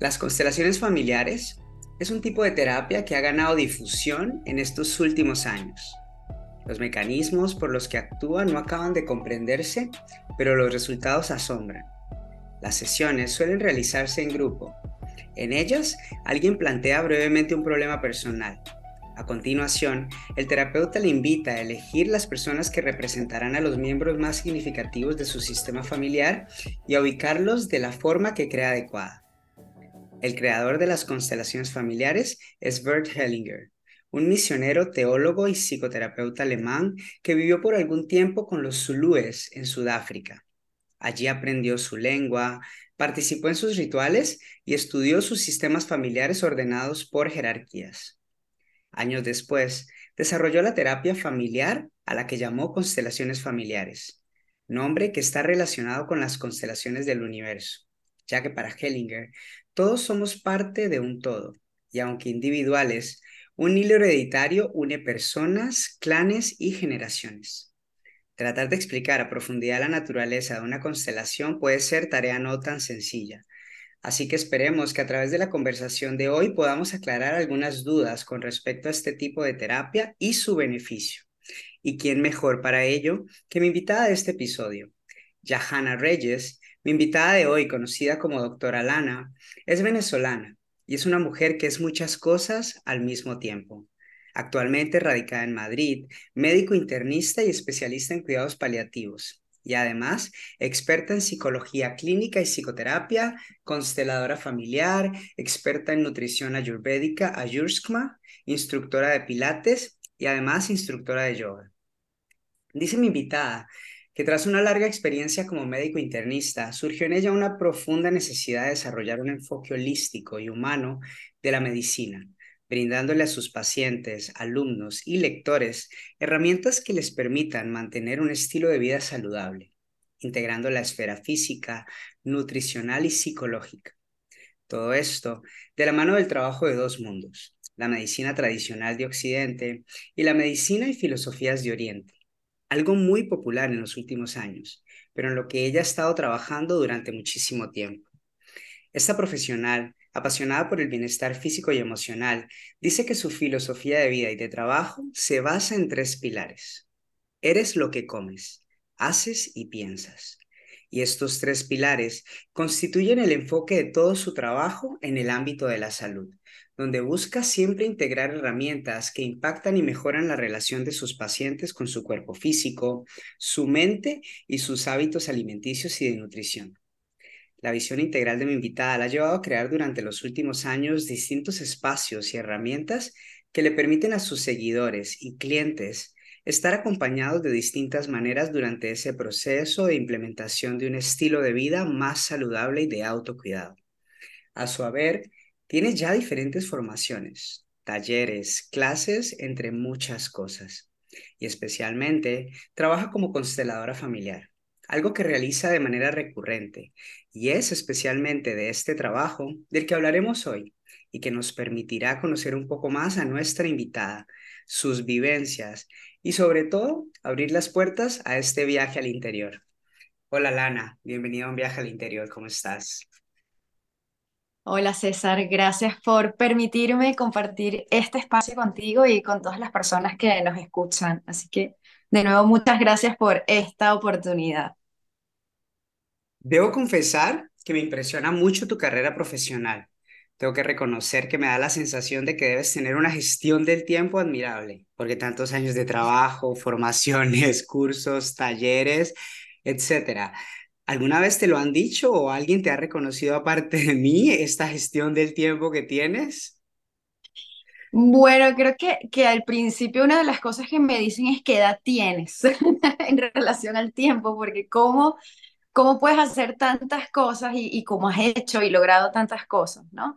Las constelaciones familiares es un tipo de terapia que ha ganado difusión en estos últimos años. Los mecanismos por los que actúa no acaban de comprenderse, pero los resultados asombran. Las sesiones suelen realizarse en grupo. En ellas, alguien plantea brevemente un problema personal. A continuación, el terapeuta le invita a elegir las personas que representarán a los miembros más significativos de su sistema familiar y a ubicarlos de la forma que crea adecuada. El creador de las constelaciones familiares es Bert Hellinger, un misionero, teólogo y psicoterapeuta alemán que vivió por algún tiempo con los zulúes en Sudáfrica. Allí aprendió su lengua, participó en sus rituales y estudió sus sistemas familiares ordenados por jerarquías. Años después, desarrolló la terapia familiar a la que llamó constelaciones familiares, nombre que está relacionado con las constelaciones del universo, ya que para Hellinger todos somos parte de un todo, y aunque individuales, un hilo hereditario une personas, clanes y generaciones. Tratar de explicar a profundidad la naturaleza de una constelación puede ser tarea no tan sencilla, así que esperemos que a través de la conversación de hoy podamos aclarar algunas dudas con respecto a este tipo de terapia y su beneficio. ¿Y quién mejor para ello que mi invitada de este episodio? Yahana Reyes mi invitada de hoy, conocida como doctora Lana, es venezolana y es una mujer que es muchas cosas al mismo tiempo. Actualmente radicada en Madrid, médico internista y especialista en cuidados paliativos. Y además, experta en psicología clínica y psicoterapia, consteladora familiar, experta en nutrición ayurvédica, ayurskma, instructora de pilates y además instructora de yoga. Dice mi invitada que tras una larga experiencia como médico internista, surgió en ella una profunda necesidad de desarrollar un enfoque holístico y humano de la medicina, brindándole a sus pacientes, alumnos y lectores herramientas que les permitan mantener un estilo de vida saludable, integrando la esfera física, nutricional y psicológica. Todo esto de la mano del trabajo de dos mundos, la medicina tradicional de Occidente y la medicina y filosofías de Oriente algo muy popular en los últimos años, pero en lo que ella ha estado trabajando durante muchísimo tiempo. Esta profesional, apasionada por el bienestar físico y emocional, dice que su filosofía de vida y de trabajo se basa en tres pilares. Eres lo que comes, haces y piensas. Y estos tres pilares constituyen el enfoque de todo su trabajo en el ámbito de la salud donde busca siempre integrar herramientas que impactan y mejoran la relación de sus pacientes con su cuerpo físico, su mente y sus hábitos alimenticios y de nutrición. La visión integral de mi invitada la ha llevado a crear durante los últimos años distintos espacios y herramientas que le permiten a sus seguidores y clientes estar acompañados de distintas maneras durante ese proceso de implementación de un estilo de vida más saludable y de autocuidado. A su haber, tiene ya diferentes formaciones, talleres, clases, entre muchas cosas. Y especialmente trabaja como consteladora familiar, algo que realiza de manera recurrente. Y es especialmente de este trabajo del que hablaremos hoy y que nos permitirá conocer un poco más a nuestra invitada, sus vivencias y sobre todo abrir las puertas a este viaje al interior. Hola Lana, bienvenida a un viaje al interior, ¿cómo estás? Hola César, gracias por permitirme compartir este espacio contigo y con todas las personas que nos escuchan. Así que, de nuevo, muchas gracias por esta oportunidad. Debo confesar que me impresiona mucho tu carrera profesional. Tengo que reconocer que me da la sensación de que debes tener una gestión del tiempo admirable, porque tantos años de trabajo, formaciones, cursos, talleres, etcétera. ¿Alguna vez te lo han dicho o alguien te ha reconocido aparte de mí esta gestión del tiempo que tienes? Bueno, creo que, que al principio una de las cosas que me dicen es qué edad tienes en relación al tiempo, porque cómo, cómo puedes hacer tantas cosas y, y cómo has hecho y logrado tantas cosas, ¿no?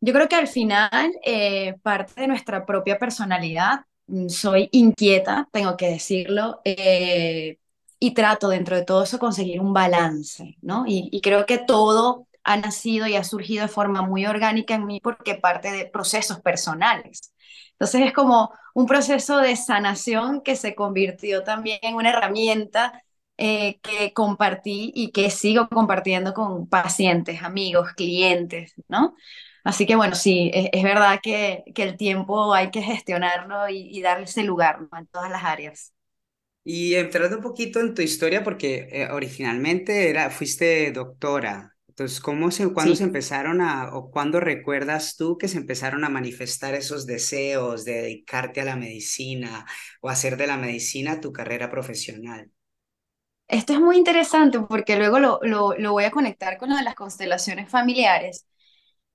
Yo creo que al final, eh, parte de nuestra propia personalidad, mm, soy inquieta, tengo que decirlo, eh, y trato dentro de todo eso conseguir un balance, ¿no? Y, creo que todo ha nacido y ha surgido de forma muy orgánica en mí porque parte de procesos personales. Entonces es como un proceso de sanación que se convirtió también en una herramienta eh, que compartí y que sigo compartiendo con pacientes, amigos, clientes, ¿no? Así que bueno, sí, es, verdad que, el tiempo hay que gestionarlo y, darle ese lugar en todas las áreas. Y entrando un poquito en tu historia, porque eh, originalmente era, fuiste doctora, entonces, ¿cómo se, cuándo se empezaron a, o cuándo recuerdas tú que se empezaron a manifestar esos deseos de dedicarte a la medicina o hacer de la medicina tu carrera profesional? Esto es muy interesante porque luego lo, lo, lo voy a conectar con lo de las constelaciones familiares.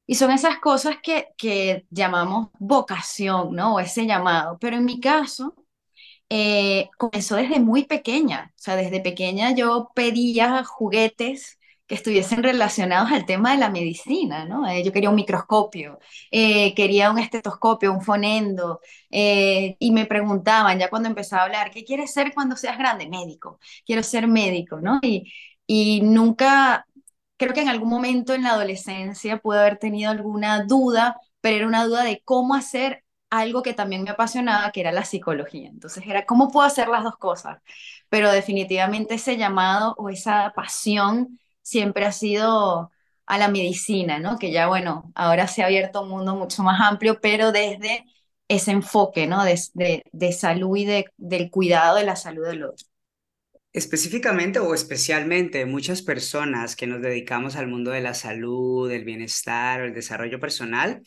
Y son esas cosas que, que llamamos vocación, ¿no? O ese llamado. Pero en mi caso, eh, comenzó desde muy pequeña. O sea, desde pequeña yo pedía juguetes que estuviesen relacionados al tema de la medicina, ¿no? Eh, yo quería un microscopio, eh, quería un estetoscopio, un fonendo, y me preguntaban ya cuando empezaba a hablar, ¿qué quieres ser cuando seas grande? Médico, quiero ser médico, ¿no? Y, y nunca, creo que en algún momento en la adolescencia pude haber tenido alguna duda, pero era una duda de cómo hacer algo que también me apasionaba, que era la psicología. Entonces era, ¿cómo puedo hacer las dos cosas? Pero definitivamente ese llamado o esa pasión siempre ha sido a la medicina, ¿no? Que ya, bueno, ahora se ha abierto un mundo mucho más amplio, pero desde ese enfoque, ¿no? De, de, de salud y de, del cuidado de la salud del otro. Específicamente o especialmente muchas personas que nos dedicamos al mundo de la salud, del bienestar o el desarrollo personal,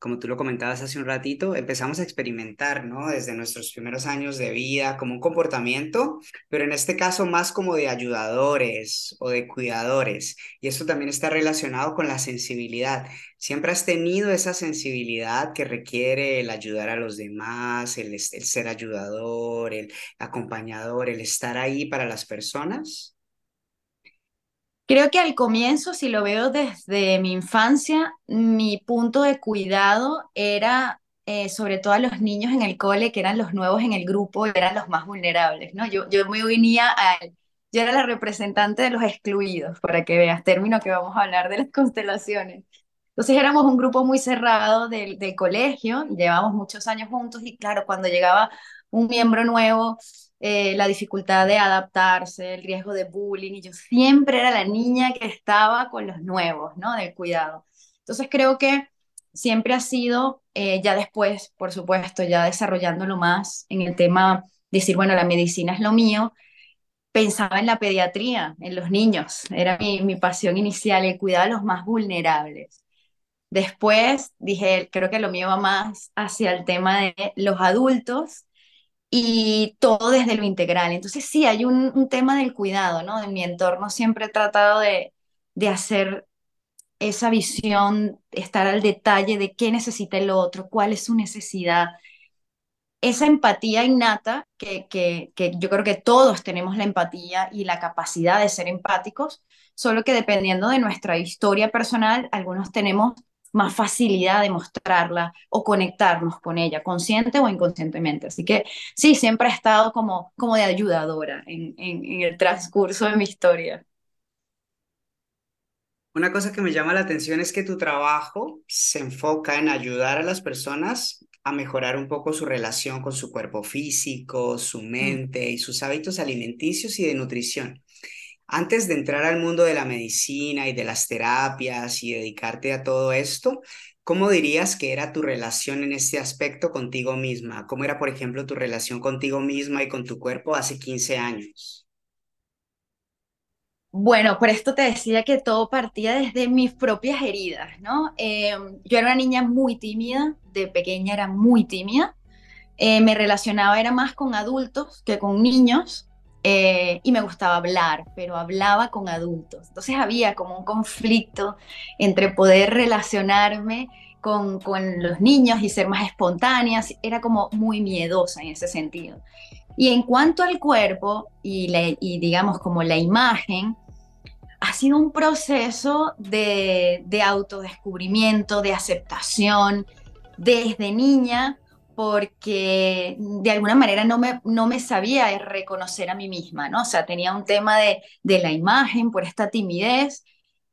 como tú lo comentabas hace un ratito, empezamos a experimentar, ¿no? Desde nuestros primeros años de vida, como un comportamiento, pero en este caso más como de ayudadores o de cuidadores. Y esto también está relacionado con la sensibilidad. Siempre has tenido esa sensibilidad que requiere el ayudar a los demás, el, ser ayudador, el acompañador, el estar ahí para las personas. Creo que al comienzo, si lo veo desde mi infancia, mi punto de cuidado era eh, sobre todo a los niños en el cole, que eran los nuevos en el grupo, eran los más vulnerables, ¿no? Yo, yo me unía a... Yo era la representante de los excluidos, para que veas, término que vamos a hablar de las constelaciones. Entonces éramos un grupo muy cerrado del, del colegio, llevábamos muchos años juntos y claro, cuando llegaba un miembro nuevo, eh, la dificultad de adaptarse, el riesgo de bullying, y yo siempre era la niña que estaba con los nuevos, ¿no? Del cuidado. Entonces creo que siempre ha sido, eh, ya después, por supuesto, ya desarrollándolo más en el tema, decir, bueno, la medicina es lo mío, pensaba en la pediatría, en los niños, era mi, mi pasión inicial, el cuidado de los más vulnerables. Después dije, creo que lo mío va más hacia el tema de los adultos y todo desde lo integral. Entonces sí, hay un, tema del cuidado, ¿no? En mi entorno siempre he tratado de, de hacer esa visión, estar al detalle de qué necesita el otro, cuál es su necesidad. Esa empatía innata, que, que, que yo creo que todos tenemos la empatía y la capacidad de ser empáticos, solo que dependiendo de nuestra historia personal, algunos tenemos más facilidad de mostrarla o conectarnos con ella, consciente o inconscientemente. Así que sí, siempre he estado como, como de ayudadora en, en, el transcurso de mi historia. Una cosa que me llama la atención es que tu trabajo se enfoca en ayudar a las personas a mejorar un poco su relación con su cuerpo físico, su mm. mente y sus hábitos alimenticios y de nutrición. Antes de entrar al mundo de la medicina y de las terapias y dedicarte a todo esto, ¿cómo dirías que era tu relación en este aspecto contigo misma? ¿Cómo era, por ejemplo, tu relación contigo misma y con tu cuerpo hace 15 años? Bueno, por esto te decía que todo partía desde mis propias heridas, ¿no? Eh, yo era una niña muy tímida, de pequeña era muy tímida, eh, me relacionaba era más con adultos que con niños, eh, y me gustaba hablar, pero hablaba con adultos. Entonces había como un conflicto entre poder relacionarme con, con los niños y ser más espontánea, era como muy miedosa en ese sentido. Y en cuanto al cuerpo y, y digamos como la imagen, ha sido un proceso de, de autodescubrimiento, de aceptación. Desde niña porque de alguna manera no me, no me sabía reconocer a mí misma, ¿no? O sea, tenía un tema de, de la imagen por esta timidez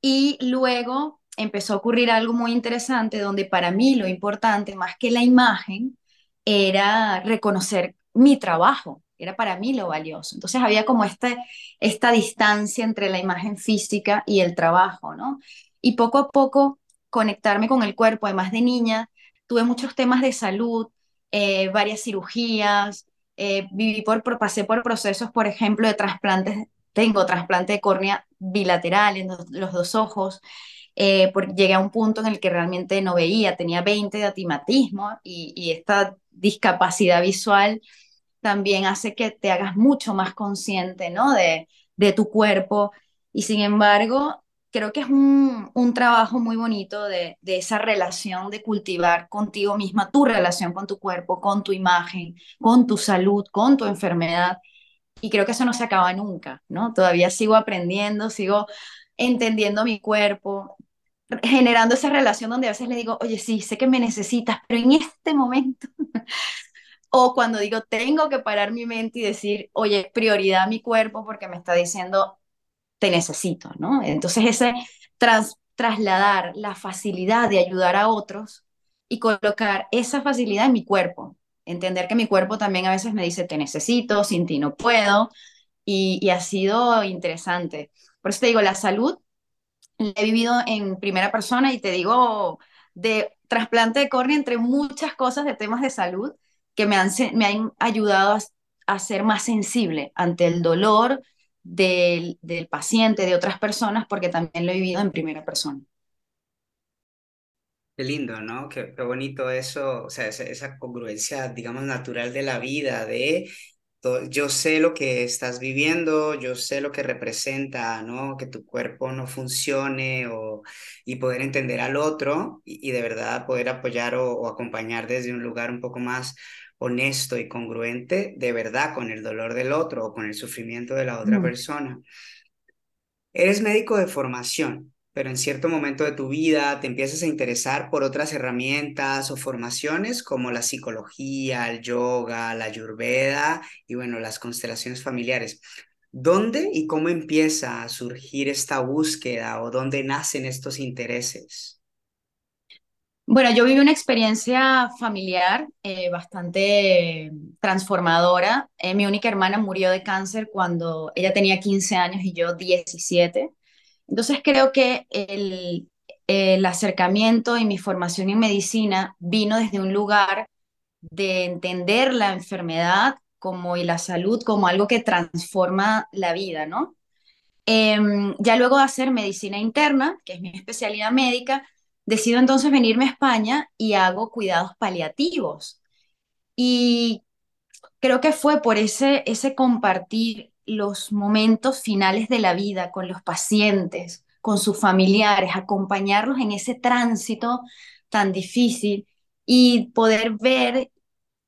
y luego empezó a ocurrir algo muy interesante donde para mí lo importante, más que la imagen, era reconocer mi trabajo, era para mí lo valioso. Entonces había como este, esta distancia entre la imagen física y el trabajo, ¿no? Y poco a poco conectarme con el cuerpo, además de niña, tuve muchos temas de salud, eh, varias cirugías, eh, viví por, pasé por procesos, por ejemplo, de trasplantes, tengo trasplante de córnea bilateral en los, dos ojos, eh, porque llegué a un punto en el que realmente no veía, tenía 20 de atimatismo y, y esta discapacidad visual también hace que te hagas mucho más consciente, ¿no? De, de tu cuerpo. Y sin embargo, creo que es un, un trabajo muy bonito de, de, esa relación de cultivar contigo misma, tu relación con tu cuerpo, con tu imagen, con tu salud, con tu enfermedad. Y creo que eso no se acaba nunca, ¿no? Todavía sigo aprendiendo, sigo entendiendo mi cuerpo, generando esa relación donde a veces le digo, oye, sí, sé que me necesitas, pero en este momento o cuando digo, tengo que parar mi mente y decir, oye, prioridad a mi cuerpo porque me está diciendo, te necesito, ¿no? Entonces ese trasladar la facilidad de ayudar a otros y colocar esa facilidad en mi cuerpo. Entender que mi cuerpo también a veces me dice, te necesito, sin ti no puedo. Y, y ha sido interesante. Por eso te digo, la salud la he vivido en primera persona y te digo, de trasplante de córnea entre muchas cosas de temas de salud que me han, me han ayudado a, ser más sensible ante el dolor del, del, paciente, de otras personas, porque también lo he vivido en primera persona. Qué lindo, ¿no? Qué, qué bonito eso, o sea, esa, congruencia, digamos, natural de la vida, de yo sé lo que estás viviendo, yo sé lo que representa, ¿no? Que tu cuerpo no funcione o, y poder entender al otro y, de verdad poder apoyar o, acompañar desde un lugar un poco más honesto y congruente de verdad con el dolor del otro o con el sufrimiento de la otra mm. persona. Eres médico de formación, pero en cierto momento de tu vida te empiezas a interesar por otras herramientas o formaciones como la psicología, el yoga, la ayurveda y bueno, las constelaciones familiares. ¿Dónde y cómo empieza a surgir esta búsqueda o dónde nacen estos intereses? Bueno, yo viví una experiencia familiar eh, bastante transformadora. Eh, mi única hermana murió de cáncer cuando ella tenía 15 años y yo 17. Entonces creo que el, el acercamiento y mi formación en medicina vino desde un lugar de entender la enfermedad como y la salud como algo que transforma la vida, ¿no? Em, ya luego de hacer medicina interna, que es mi especialidad médica, Decido entonces venirme a España y hago cuidados paliativos. Y creo que fue por ese, ese compartir los momentos finales de la vida con los pacientes, con sus familiares, acompañarlos en ese tránsito tan difícil y poder ver,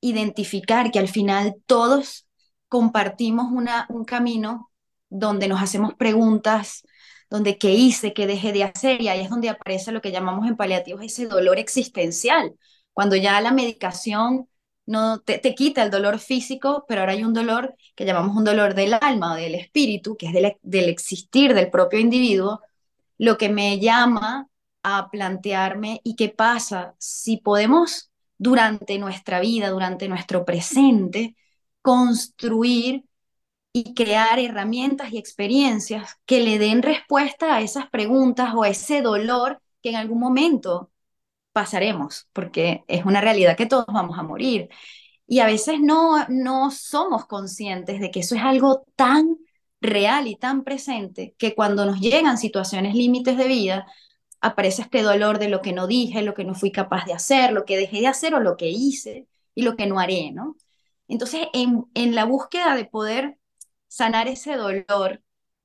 identificar que al final todos compartimos una, un camino donde nos hacemos preguntas donde qué hice, qué dejé de hacer, y ahí es donde aparece lo que llamamos en paliativos ese dolor existencial, cuando ya la medicación no te, quita el dolor físico, pero ahora hay un dolor que llamamos un dolor del alma o del espíritu, que es del, del existir del propio individuo, lo que me llama a plantearme y qué pasa si podemos durante nuestra vida, durante nuestro presente, construir y crear herramientas y experiencias que le den respuesta a esas preguntas o a ese dolor que en algún momento pasaremos, porque es una realidad que todos vamos a morir. Y a veces no, no somos conscientes de que eso es algo tan real y tan presente que cuando nos llegan situaciones límites de vida, aparece este dolor de lo que no dije, lo que no fui capaz de hacer, lo que dejé de hacer o lo que hice y lo que no haré, ¿no? Entonces, en, en la búsqueda de poder sanar ese dolor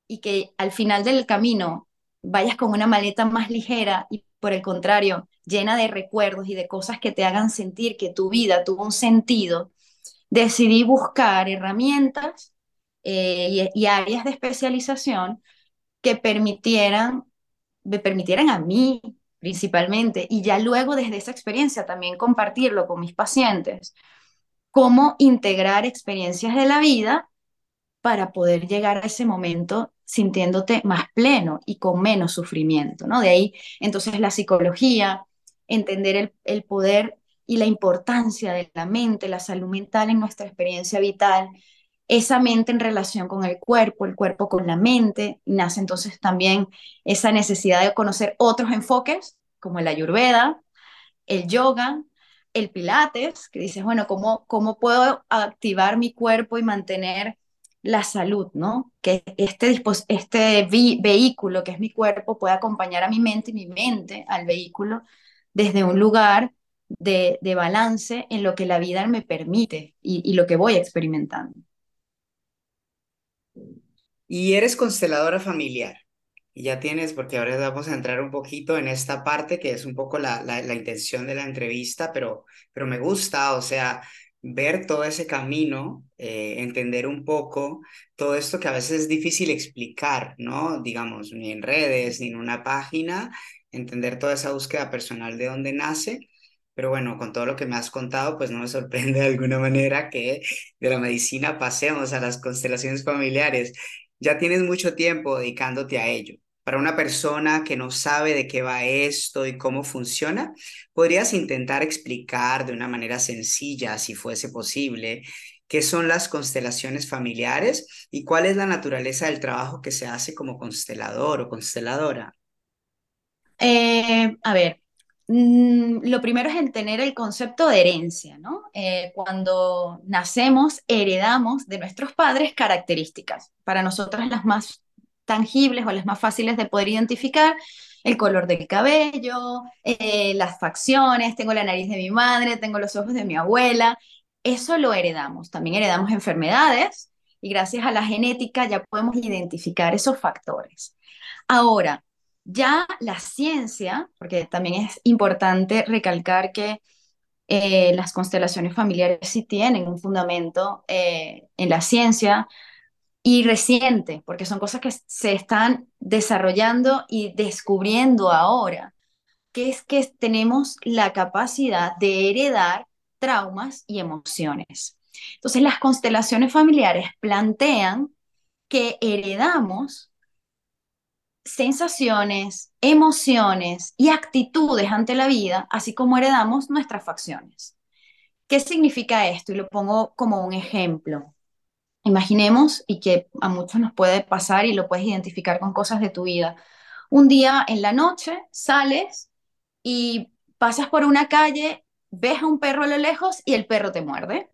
y que al final del camino vayas con una maleta más ligera y por el contrario, llena de recuerdos y de cosas que te hagan sentir que tu vida tuvo un sentido, decidí buscar herramientas eh, y, áreas de especialización que permitieran, me permitieran a mí principalmente, y ya luego desde esa experiencia también compartirlo con mis pacientes, cómo integrar experiencias de la vida para poder llegar a ese momento sintiéndote más pleno y con menos sufrimiento, ¿no? De ahí, entonces, la psicología, entender el, el poder y la importancia de la mente, la salud mental en nuestra experiencia vital, esa mente en relación con el cuerpo, el cuerpo con la mente, nace entonces también esa necesidad de conocer otros enfoques, como la ayurveda, el yoga, el pilates, que dices, bueno, ¿cómo, cómo puedo activar mi cuerpo y mantener la salud, ¿no? Que este, este vehículo que es mi cuerpo pueda acompañar a mi mente y mi mente al vehículo desde un lugar de, balance en lo que la vida me permite y lo que voy experimentando. Y eres consteladora familiar. Y ya tienes, porque ahora vamos a entrar un poquito en esta parte que es un poco la, la, intención de la entrevista, pero, pero me gusta, o sea, ver todo ese camino, eh, entender un poco todo esto que a veces es difícil explicar, ¿no? Digamos, ni en redes, ni en una página, entender toda esa búsqueda personal de dónde nace. Pero bueno, con todo lo que me has contado, pues no me sorprende de alguna manera que de la medicina pasemos a las constelaciones familiares. Ya tienes mucho tiempo dedicándote a ello. Para una persona que no sabe de qué va esto y cómo funciona, ¿podrías intentar explicar de una manera sencilla, si fuese posible, qué son las constelaciones familiares y cuál es la naturaleza del trabajo que se hace como constelador o consteladora? Eh, a ver, mm, lo primero es tener el concepto de herencia, ¿no? Eh, cuando nacemos, heredamos de nuestros padres características. Para nosotros las más tangibles o las más fáciles de poder identificar, el color del cabello, eh, las facciones, tengo la nariz de mi madre, tengo los ojos de mi abuela, eso lo heredamos. También heredamos enfermedades y gracias a la genética ya podemos identificar esos factores. Ahora, ya la ciencia, porque también es importante recalcar que eh, las constelaciones familiares sí tienen un fundamento eh, en la ciencia, y reciente, porque son cosas que se están desarrollando y descubriendo ahora, que es que tenemos la capacidad de heredar traumas y emociones. Entonces, las constelaciones familiares plantean que heredamos sensaciones, emociones y actitudes ante la vida, así como heredamos nuestras facciones. ¿Qué significa esto? Y lo pongo como un ejemplo. Imaginemos, y que a muchos nos puede pasar y lo puedes identificar con cosas de tu vida. Un día en la noche sales y pasas por una calle, ves a un perro a lo lejos y el perro te muerde.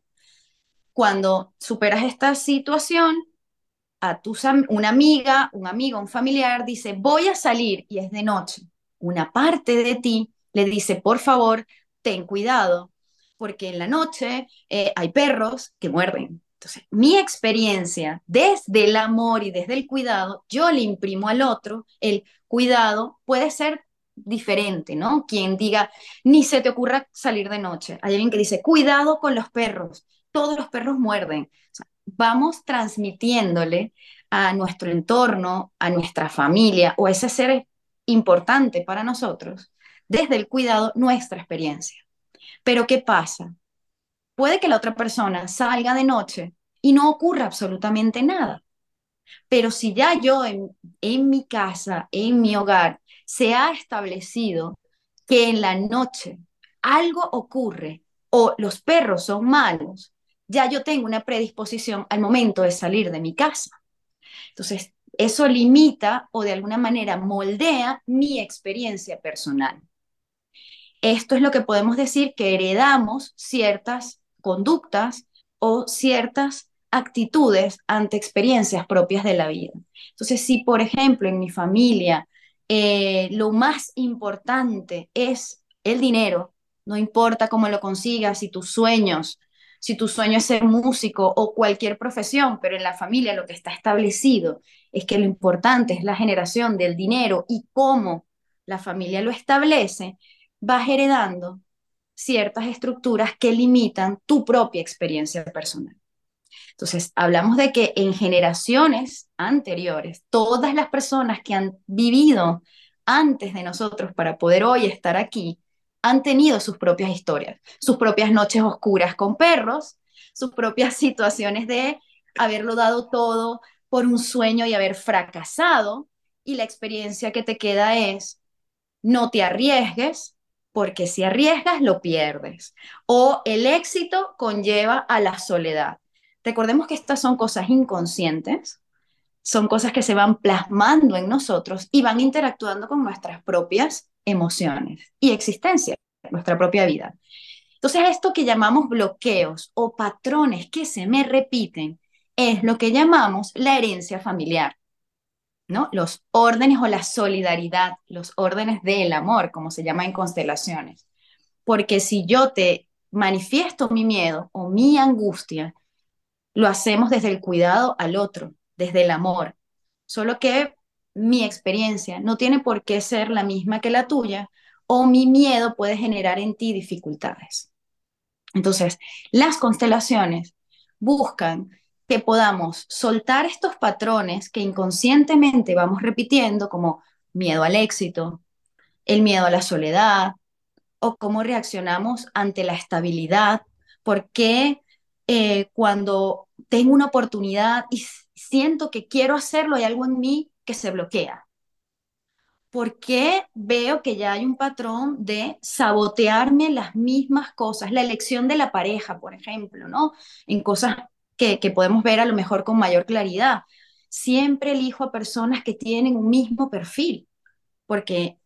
Cuando superas esta situación, a tu, una amiga, un amigo, un familiar dice, voy a salir y es de noche. Una parte de ti le dice, por favor, ten cuidado, porque en la noche eh, hay perros que muerden. Entonces, mi experiencia desde el amor y desde el cuidado, yo le imprimo al otro el cuidado, puede ser diferente, ¿no? Quien diga, ni se te ocurra salir de noche. Hay alguien que dice, cuidado con los perros, todos los perros muerden. vamos transmitiéndole a nuestro entorno, a nuestra familia o a ese ser importante para nosotros, desde el cuidado, nuestra experiencia. Pero ¿qué pasa? Puede que la otra persona salga de noche y no ocurra absolutamente nada. Pero si ya yo en, mi casa, en mi hogar, se ha establecido que en la noche algo ocurre o los perros son malos, ya yo tengo una predisposición al momento de salir de mi casa. Entonces, eso limita o de alguna manera moldea mi experiencia personal. Esto es lo que podemos decir que heredamos ciertas conductas o ciertas actitudes ante experiencias propias de la vida. Entonces, si por ejemplo en mi familia eh, lo más importante es el dinero, no importa cómo lo consigas, si tus sueños, si tu sueño es ser músico o cualquier profesión, pero en la familia lo que está establecido es que lo importante es la generación del dinero y cómo la familia lo establece, vas heredando ciertas estructuras que limitan tu propia experiencia personal. Entonces, hablamos de que en generaciones anteriores, todas las personas que han vivido antes de nosotros para poder hoy estar aquí, han tenido sus propias historias, sus propias noches oscuras con perros, sus propias situaciones de haberlo dado todo por un sueño y haber fracasado, y la experiencia que te queda es, no te arriesgues, porque si arriesgas lo pierdes. O el éxito conlleva a la soledad. Recordemos que estas son cosas inconscientes, son cosas que se van plasmando en nosotros y van interactuando con nuestras propias emociones y existencia, nuestra propia vida. Entonces, esto que llamamos bloqueos o patrones que se me repiten es lo que llamamos la herencia familiar, Los órdenes o la solidaridad, los órdenes del amor, como se llama en constelaciones. Porque si yo te manifiesto mi miedo o mi angustia, lo hacemos desde el cuidado al otro, desde el amor. Solo que mi experiencia no tiene por qué ser la misma que la tuya o mi miedo puede generar en ti dificultades. Entonces, las constelaciones buscan que podamos soltar estos patrones que inconscientemente vamos repitiendo, como miedo al éxito, el miedo a la soledad, o cómo reaccionamos ante la estabilidad, porque eh, cuando tengo una oportunidad y siento que quiero hacerlo, hay algo en mí que se bloquea. ¿por qué veo que ya hay un patrón de sabotearme las mismas cosas? La elección de la pareja, por ejemplo, ¿no? En cosas que, podemos ver a lo mejor con mayor claridad. Siempre elijo a personas que tienen un mismo perfil, porque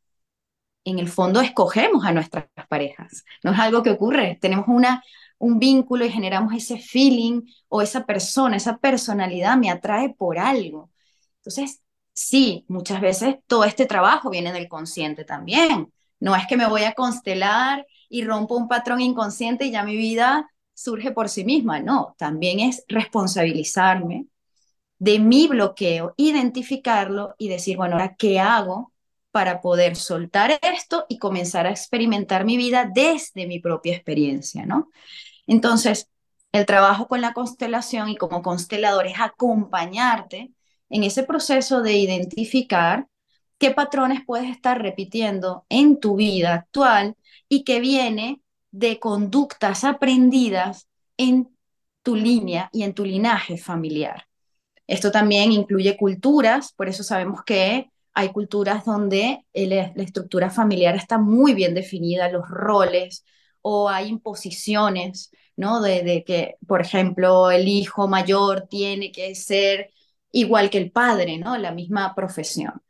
en el fondo escogemos a nuestras parejas. No es algo que ocurre, tenemos una, un vínculo y generamos ese feeling o esa persona, esa personalidad me atrae por algo. Entonces, sí, muchas veces todo este trabajo viene del consciente también. No es que me voy a constelar y rompo un patrón inconsciente y ya mi vida surge por sí misma. No, también es responsabilizarme de mi bloqueo, identificarlo y decir, bueno, ahora, ¿qué hago para poder soltar esto y comenzar a experimentar mi vida desde mi propia experiencia, ¿no? Entonces, el trabajo con la constelación y como constelador es acompañarte en ese proceso de identificar qué patrones puedes estar repitiendo en tu vida actual y que viene de conductas aprendidas en tu línea y en tu linaje familiar. Esto también incluye culturas, por eso sabemos que hay culturas donde la estructura familiar está muy bien definida, los roles, o hay imposiciones, ¿no? De, de, que, por ejemplo, el hijo mayor tiene que ser igual que el padre, ¿no? La misma profesión.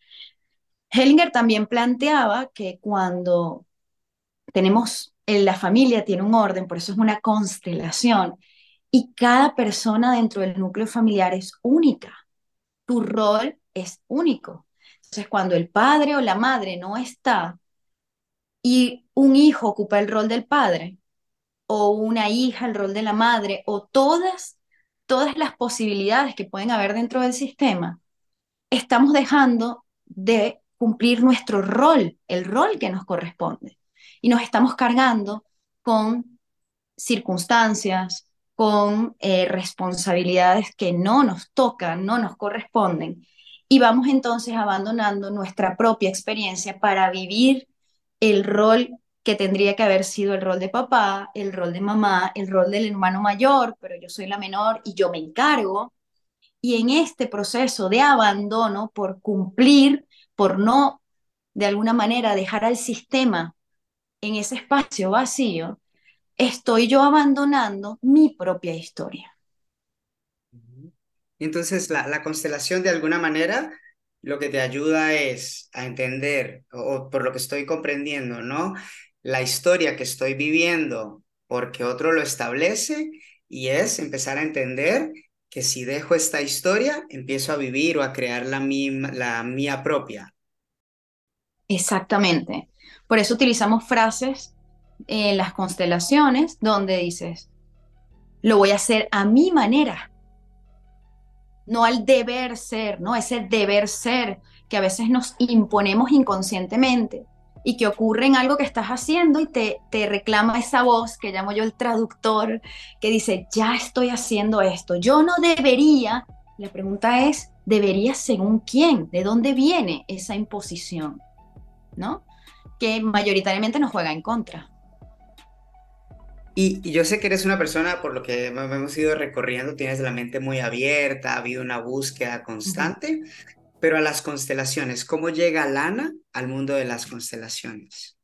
Hellinger también planteaba que cuando tenemos, en la familia tiene un orden, por eso es una constelación, y cada persona dentro del núcleo familiar es única. Tu rol es único. Entonces, cuando el padre o la madre no está y un hijo ocupa el rol del padre, o una hija el rol de la madre, o todas todas las posibilidades que pueden haber dentro del sistema, estamos dejando de cumplir nuestro rol, el rol que nos corresponde. Y nos estamos cargando con circunstancias, con eh, responsabilidades que no nos tocan, no nos corresponden. Y vamos entonces abandonando nuestra propia experiencia para vivir el rol que tendría que haber sido el rol de papá, el rol de mamá, el rol del hermano mayor, pero yo soy la menor y yo me encargo. Y en este proceso de abandono por cumplir, por no de alguna manera dejar al sistema en ese espacio vacío, estoy yo abandonando mi propia historia. Entonces, la, la constelación de alguna manera lo que te ayuda es a entender, o, por lo que estoy comprendiendo, ¿no? la historia que estoy viviendo porque otro lo establece y es empezar a entender que si dejo esta historia, empiezo a vivir o a crear la, la mía propia. Exactamente. Por eso utilizamos frases en las constelaciones donde dices, lo voy a hacer a mi manera, no al deber ser, ¿no? Ese deber ser que a veces nos imponemos inconscientemente y que ocurre en algo que estás haciendo y te, te reclama esa voz que llamo yo el traductor, que dice, ya estoy haciendo esto, yo no debería. La pregunta es, ¿debería según quién? ¿De dónde viene esa imposición? ¿No? Que mayoritariamente nos juega en contra. Y, yo sé que eres una persona, por lo que hemos ido recorriendo, tienes la mente muy abierta, ha habido una búsqueda constante. Pero a las constelaciones, ¿cómo llega Lana al mundo de las constelaciones?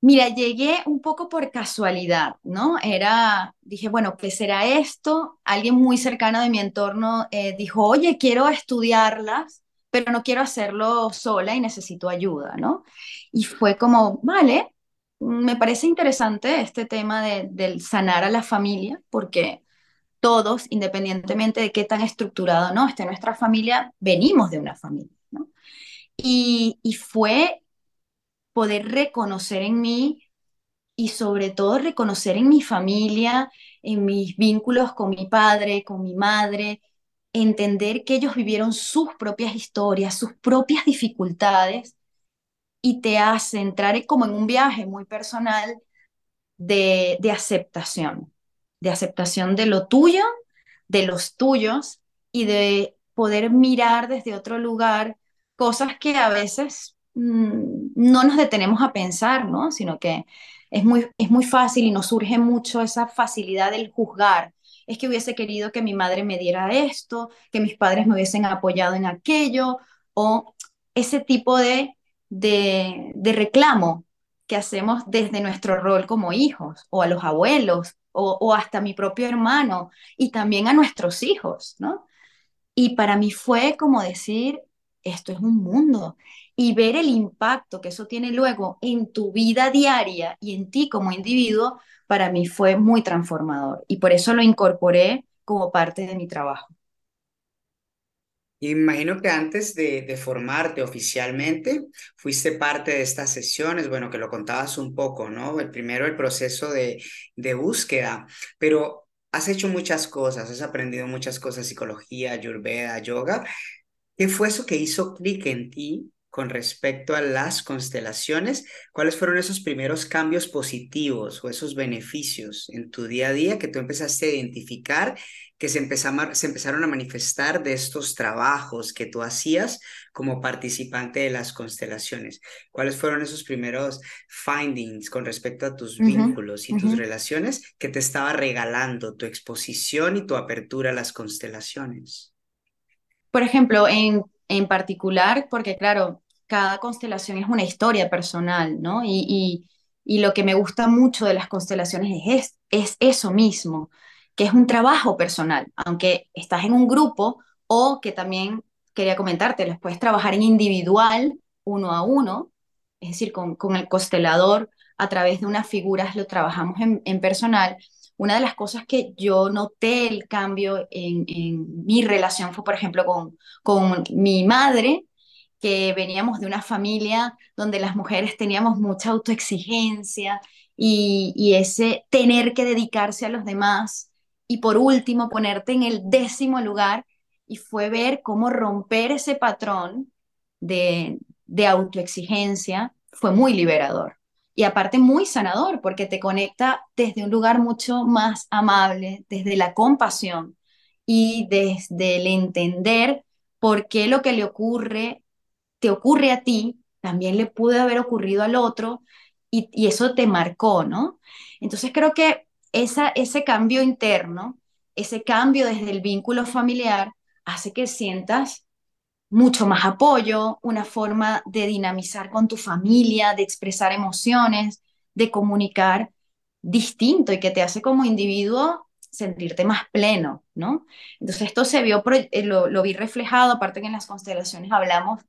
Mira, llegué un poco por casualidad, ¿no? Era, dije, bueno, ¿qué será esto? Alguien muy cercano de mi entorno eh, dijo, oye, quiero estudiarlas, pero no quiero hacerlo sola y necesito ayuda, ¿no? Y fue como, vale, me parece interesante este tema de, del sanar a la familia, porque todos, independientemente de qué tan estructurado no esté nuestra familia, venimos de una familia, ¿no? Y, y fue poder reconocer en mí y sobre todo reconocer en mi familia, en mis vínculos con mi padre, con mi madre, entender que ellos vivieron sus propias historias, sus propias dificultades y te hace entrar como en un viaje muy personal de, de aceptación, de aceptación de lo tuyo, de los tuyos y de poder mirar desde otro lugar cosas que a veces mm, no nos detenemos a pensar, ¿no? Sino que es muy, es muy fácil y nos surge mucho esa facilidad del juzgar. Es que hubiese querido que mi madre me diera esto, que mis padres me hubiesen apoyado en aquello, o ese tipo de, de, reclamo que hacemos desde nuestro rol como hijos, o a los abuelos, o, hasta mi propio hermano, y también a nuestros hijos, ¿no? Y para mí fue como decir, esto es un mundo. Y ver el impacto que eso tiene luego en tu vida diaria y en ti como individuo, para mí fue muy transformador. Y por eso lo incorporé como parte de mi trabajo. Imagino que antes de, formarte oficialmente, fuiste parte de estas sesiones, bueno, que lo contabas un poco, ¿no? El primero, el proceso de, de búsqueda, pero has hecho muchas cosas, has aprendido muchas cosas, psicología, ayurveda, yoga, ¿Qué fue eso que hizo clic en ti con respecto a las constelaciones? ¿Cuáles fueron esos primeros cambios positivos o esos beneficios en tu día a día que tú empezaste a identificar, que se, empezaron, se empezaron a manifestar de estos trabajos que tú hacías como participante de las constelaciones? ¿Cuáles fueron esos primeros findings con respecto a tus Uh -huh, vínculos y uh tus relaciones que te estaba regalando tu exposición y tu apertura a las constelaciones? Por ejemplo, en, en particular, porque claro, cada constelación es una historia personal, ¿no? Y, y, lo que me gusta mucho de las constelaciones es, es eso mismo, que es un trabajo personal, aunque estás en un grupo o que también quería comentarte, les puedes trabajar en individual, uno a uno, es decir, con, con el constelador, a través de unas figuras lo trabajamos en, en personal, una de las cosas que yo noté el cambio en, en mi relación fue, por ejemplo, con, con mi madre, que veníamos de una familia donde las mujeres teníamos mucha autoexigencia y, y ese tener que dedicarse a los demás y por último ponerte en el décimo lugar y fue ver cómo romper ese patrón de, de autoexigencia fue muy liberador y aparte muy sanador porque te conecta desde un lugar mucho más amable, desde la compasión y desde el entender por qué lo que le ocurre, te ocurre a ti, también le puede haber ocurrido al otro y, y eso te marcó, ¿no? Entonces creo que esa, ese cambio interno, ese cambio desde el vínculo familiar, hace que sientas mucho más apoyo, una forma de dinamizar con tu familia, de expresar emociones, de comunicar distinto y que te hace como individuo sentirte más pleno, ¿no? Entonces esto se vio, eh, lo, lo vi reflejado, aparte que en las constelaciones hablamos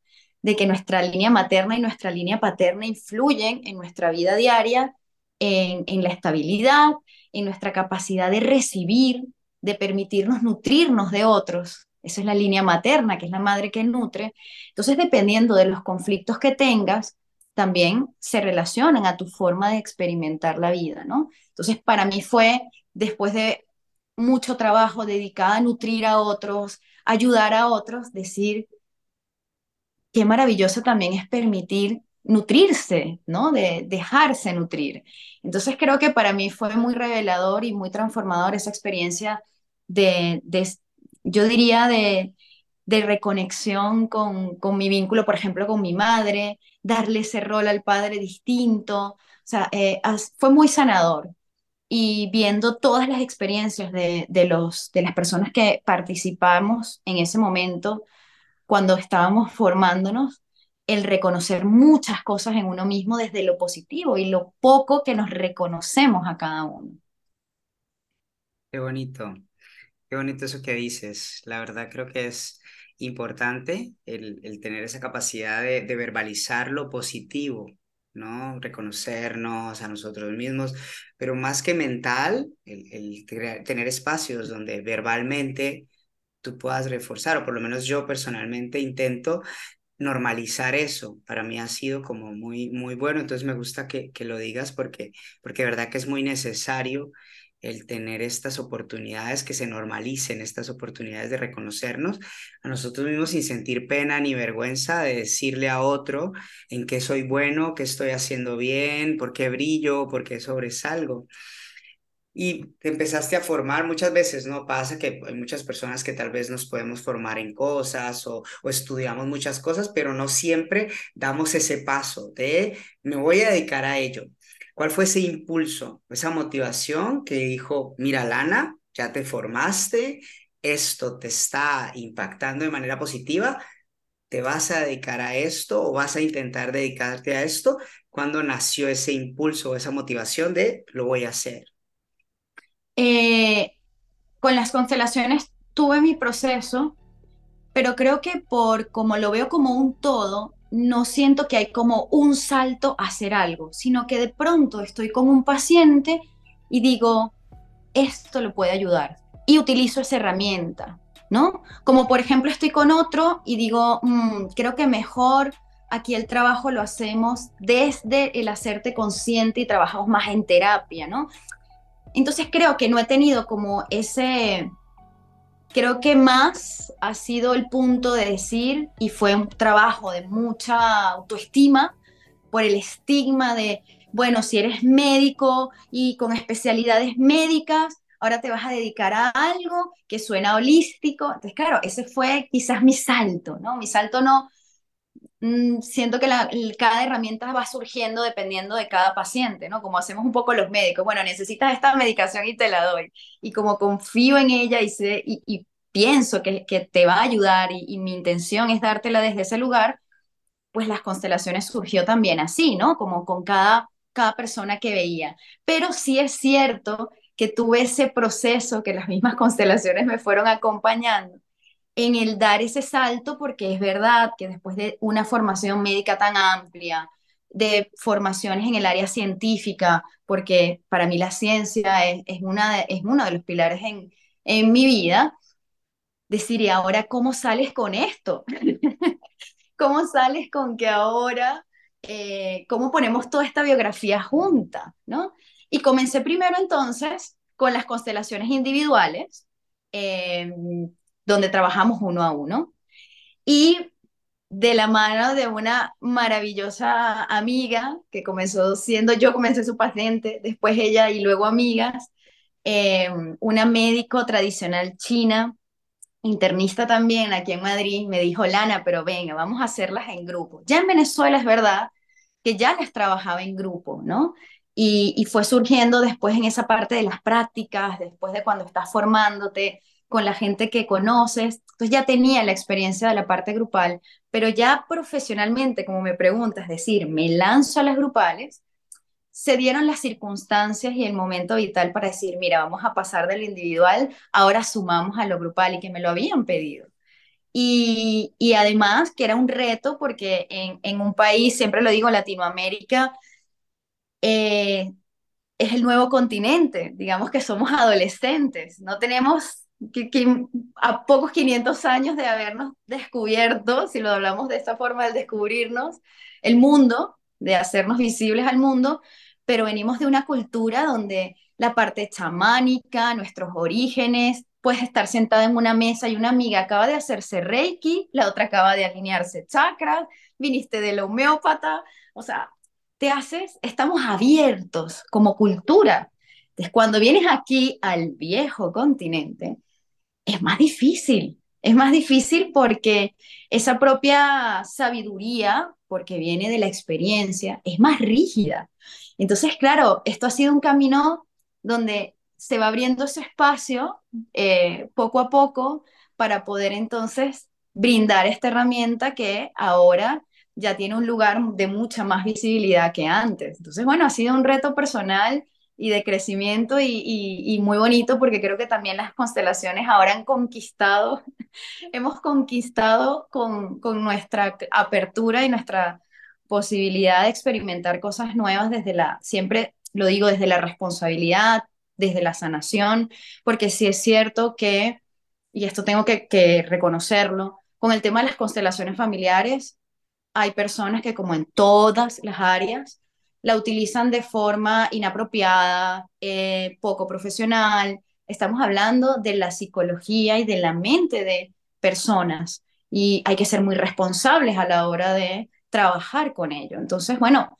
de que nuestra línea materna y nuestra línea paterna influyen en nuestra vida diaria, en, en la estabilidad, en nuestra capacidad de recibir, de permitirnos nutrirnos de otros, esa es la línea materna, que es la madre que nutre. Entonces, dependiendo de los conflictos que tengas, también se relacionan a tu forma de experimentar la vida, ¿no? Entonces, para mí fue, después de mucho trabajo dedicado a nutrir a otros, ayudar a otros, decir, qué maravilloso también es permitir nutrirse, ¿no? De dejarse nutrir. Entonces, creo que para mí fue muy revelador y muy transformador esa experiencia de, yo diría, de, reconexión con, mi vínculo, por ejemplo, con mi madre, darle ese rol al padre distinto. O sea, eh, fue muy sanador. Y viendo todas las experiencias de, los, de las personas que participamos en ese momento, cuando estábamos formándonos, el reconocer muchas cosas en uno mismo desde lo positivo y lo poco que nos reconocemos a cada uno. Qué bonito, qué bonito eso que dices. La verdad creo que es importante el, el tener esa capacidad de, verbalizar lo positivo, ¿no? Reconocernos a nosotros mismos, pero más que mental, el, el tener espacios donde verbalmente tú puedas reforzar, o por lo menos yo personalmente intento normalizar eso. Para mí ha sido como muy, muy bueno, entonces me gusta que, que lo digas porque, porque verdad que es muy necesario el tener estas oportunidades, que se normalicen estas oportunidades de reconocernos a nosotros mismos sin sentir pena ni vergüenza de decirle a otro en qué soy bueno, qué estoy haciendo bien, por qué brillo, por qué sobresalgo. Y te empezaste a formar muchas veces, ¿no? Pasa que hay muchas personas que tal vez nos podemos formar en cosas o, o estudiamos muchas cosas, pero no siempre damos ese paso de me voy a dedicar a ello. ¿Cuál fue ese impulso, esa motivación que dijo, mira, Lana, ya te formaste, esto te está impactando de manera positiva, te vas a dedicar a esto o vas a intentar dedicarte a esto? ¿Cuándo nació ese impulso, esa motivación de lo voy a hacer? Eh, con las constelaciones tuve mi proceso, pero creo que por como lo veo como un todo, no siento que hay como un salto a hacer algo, sino que de pronto estoy con un paciente y digo, esto lo puede ayudar y utilizo esa herramienta, ¿no? Como por ejemplo estoy con otro y digo, mm, creo que mejor aquí el trabajo lo hacemos desde el hacerte consciente y trabajamos más en terapia, ¿no? Entonces creo que no he tenido como ese, Creo que más ha sido el punto de decir, y fue un trabajo de mucha autoestima, por el estigma de, bueno, si eres médico y con especialidades médicas, ahora te vas a dedicar a algo que suena holístico. Entonces, claro, ese fue quizás mi salto, ¿no? Mi salto no, Mm, siento que la, cada herramienta va surgiendo dependiendo de cada paciente, ¿no? Como hacemos un poco los médicos, bueno, necesitas esta medicación y te la doy. Y como confío en ella y, sé, y, pienso que, que, te va a ayudar y, y, mi intención es dártela desde ese lugar, pues las constelaciones surgió también así, ¿no? Como con cada, cada persona que veía. Pero sí es cierto que tuve ese proceso que las mismas constelaciones me fueron acompañando en el dar ese salto, porque es verdad que después de una formación médica tan amplia, de formaciones en el área científica, porque para mí la ciencia es, una es uno de los pilares en, en mi vida, decir, ¿y ahora cómo sales con esto? ¿Cómo sales con que ahora, eh, cómo ponemos toda esta biografía junta? ¿no? Y comencé primero entonces con las constelaciones individuales. Eh, donde trabajamos uno a uno. Y de la mano de una maravillosa amiga que comenzó siendo yo, comencé su paciente, después ella y luego amigas, eh, una médico tradicional china, internista también aquí en Madrid, me dijo, Lana, pero venga, vamos a hacerlas en grupo. Ya en Venezuela es verdad que ya las trabajaba en grupo, ¿no? Y, y fue surgiendo después en esa parte de las prácticas, después de cuando estás formándote, con la gente que conoces. Entonces ya tenía la experiencia de la parte grupal, pero ya profesionalmente, como me preguntas, es decir, me lanzo a las grupales, se dieron las circunstancias y el momento vital para decir, mira, vamos a pasar del individual, ahora sumamos a lo grupal y que me lo habían pedido. Y, y además que era un reto porque en, en, un país, siempre lo digo, Latinoamérica, eh, es el nuevo continente, digamos que somos adolescentes, no tenemos que, a pocos 500 años de habernos descubierto, si lo hablamos de esta forma, del descubrirnos el mundo, de hacernos visibles al mundo, pero venimos de una cultura donde la parte chamánica, nuestros orígenes, puedes estar sentada en una mesa y una amiga acaba de hacerse reiki, la otra acaba de alinearse chakras, viniste de la homeópata, o sea, te haces, estamos abiertos como cultura. Entonces, cuando vienes aquí al viejo continente, es más difícil. Es más difícil porque esa propia sabiduría, porque viene de la experiencia, es más rígida. Entonces, claro, esto ha sido un camino donde se va abriendo ese espacio eh, poco a poco para poder entonces brindar esta herramienta que ahora ya tiene un lugar de mucha más visibilidad que antes. Entonces, bueno, ha sido un reto personal y de crecimiento y, muy bonito porque creo que también las constelaciones ahora han conquistado, hemos conquistado con, nuestra apertura y nuestra posibilidad de experimentar cosas nuevas desde la, siempre lo digo, desde la responsabilidad, desde la sanación, porque sí es cierto que, y esto tengo que reconocerlo, con el tema de las constelaciones familiares, hay personas que como en todas las áreas, la utilizan de forma inapropiada, eh, poco profesional. Estamos hablando de la psicología y de la mente de personas y hay que ser muy responsables a la hora de trabajar con ello. Entonces, bueno,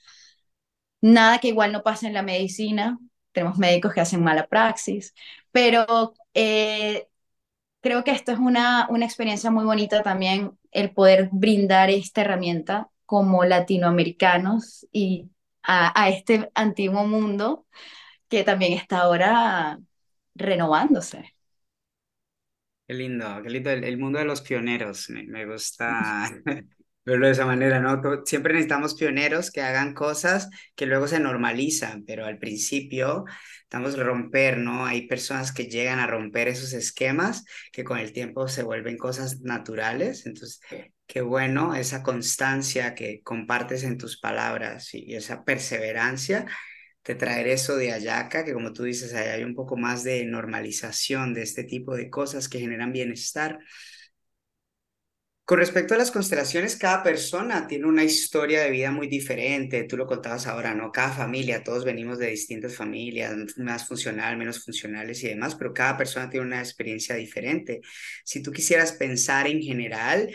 nada que igual no pase en la medicina. Tenemos médicos que hacen mala praxis, pero eh, creo que esto es una, una experiencia muy bonita también, el poder brindar esta herramienta como latinoamericanos y a, este antiguo mundo que también está ahora renovándose. Qué lindo, qué lindo, el, mundo de los pioneros, me, me gusta verlo de esa manera, ¿no? Siempre necesitamos pioneros que hagan cosas que luego se normalizan, pero al principio estamos romper, ¿no? Hay personas que llegan a romper esos esquemas que con el tiempo se vuelven cosas naturales, entonces qué bueno esa constancia que compartes en tus palabras y esa perseverancia de traer eso de Ayaca, que como tú dices, hay un poco más de normalización de este tipo de cosas que generan bienestar. Con respecto a las constelaciones, cada persona tiene una historia de vida muy diferente. Tú lo contabas ahora, ¿no? Cada familia, todos venimos de distintas familias, más funcional, menos funcionales y demás, pero cada persona tiene una experiencia diferente. Si tú quisieras pensar en general,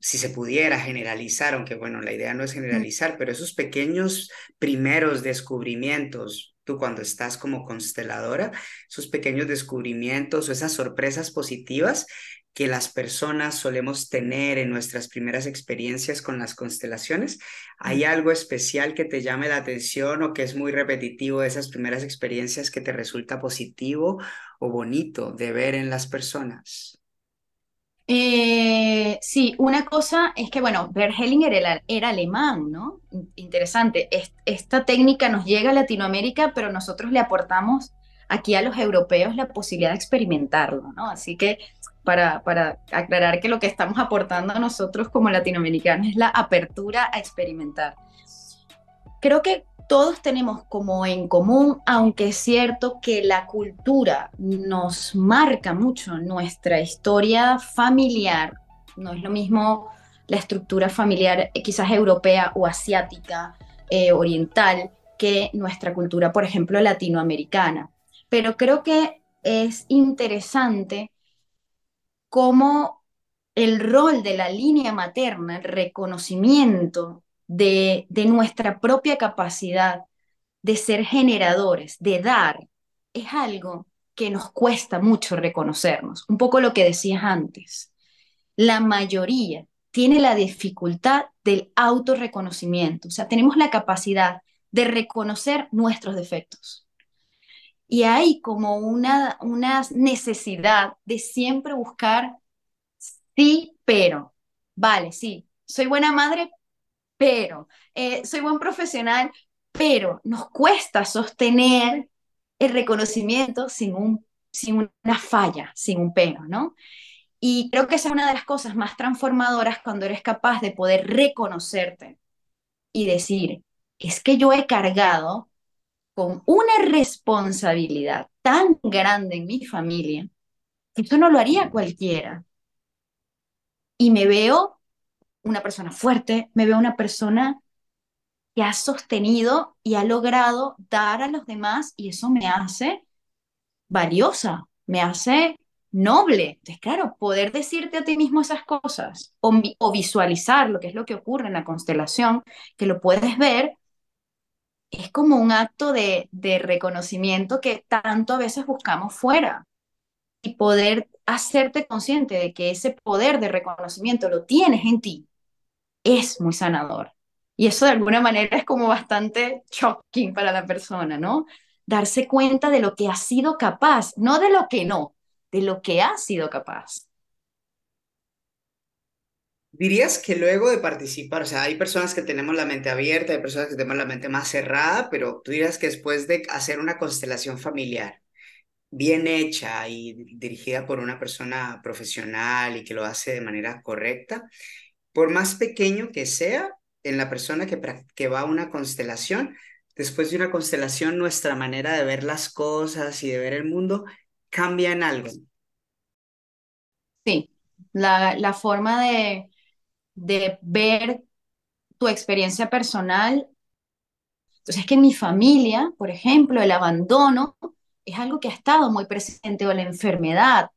si se pudiera generalizar, aunque bueno, la idea no es generalizar, pero esos pequeños primeros descubrimientos, tú cuando estás como consteladora, esos pequeños descubrimientos o esas sorpresas positivas que las personas solemos tener en nuestras primeras experiencias con las constelaciones? ¿Hay algo especial que te llame la atención o que es muy repetitivo de esas primeras experiencias que te resulta positivo o bonito de ver en las personas? Eh, sí, una cosa es que, bueno, Bert Hellinger era, era alemán, ¿no? Interesante. esta técnica nos llega a Latinoamérica, pero nosotros le aportamos aquí a los europeos la posibilidad de experimentarlo, ¿no? Así que para, para aclarar que lo que estamos aportando a nosotros como latinoamericanos es la apertura a experimentar. Creo que todos tenemos como en común, aunque es cierto que la cultura nos marca mucho nuestra historia familiar, no es lo mismo la estructura familiar eh, quizás europea o asiática, eh, oriental, que nuestra cultura, por ejemplo, latinoamericana. Pero creo que es interesante cómo el rol de la línea materna, el reconocimiento de, de nuestra propia capacidad de ser generadores, de dar, es algo que nos cuesta mucho reconocernos. Un poco lo que decías antes. La mayoría tiene la dificultad del autorreconocimiento, o sea, tenemos la capacidad de reconocer nuestros defectos, y hay como una, una necesidad de siempre buscar sí, pero. Vale, sí, soy buena madre, pero. Eh, soy buen profesional, pero nos cuesta sostener el reconocimiento sin, un, sin una falla, sin un pero, ¿no? Y creo que esa es una de las cosas más transformadoras cuando eres capaz de poder reconocerte y decir, es que yo he cargado con una responsabilidad tan grande en mi familia, que eso no lo haría cualquiera. Y me veo una persona fuerte, me veo una persona que ha sostenido y ha logrado dar a los demás y eso me hace valiosa, me hace noble. Entonces, claro, poder decirte a ti mismo esas cosas o, visualizar lo que es lo que ocurre en la constelación, que lo puedes ver, es como un acto de, reconocimiento que tanto a veces buscamos fuera y poder hacerte consciente de que ese poder de reconocimiento lo tienes en ti es muy sanador. Y eso de alguna manera es como bastante shocking para la persona, ¿no? Darse cuenta de lo que ha sido capaz, no de lo que no, de lo que ha sido capaz. ¿Dirías que luego de participar, o sea, hay personas que tenemos la mente abierta, hay personas que tenemos la mente más cerrada, pero tú dirías que después de hacer una constelación familiar bien hecha y dirigida por una persona profesional y que lo hace de manera correcta, por más pequeño que sea, en la persona que, va a una constelación, después de una constelación, nuestra manera de ver las cosas y de ver el mundo cambia en algo. Sí, la, la forma de, de ver tu experiencia personal. Entonces, es que en mi familia, por ejemplo, el abandono es algo que ha estado muy presente o la enfermedad.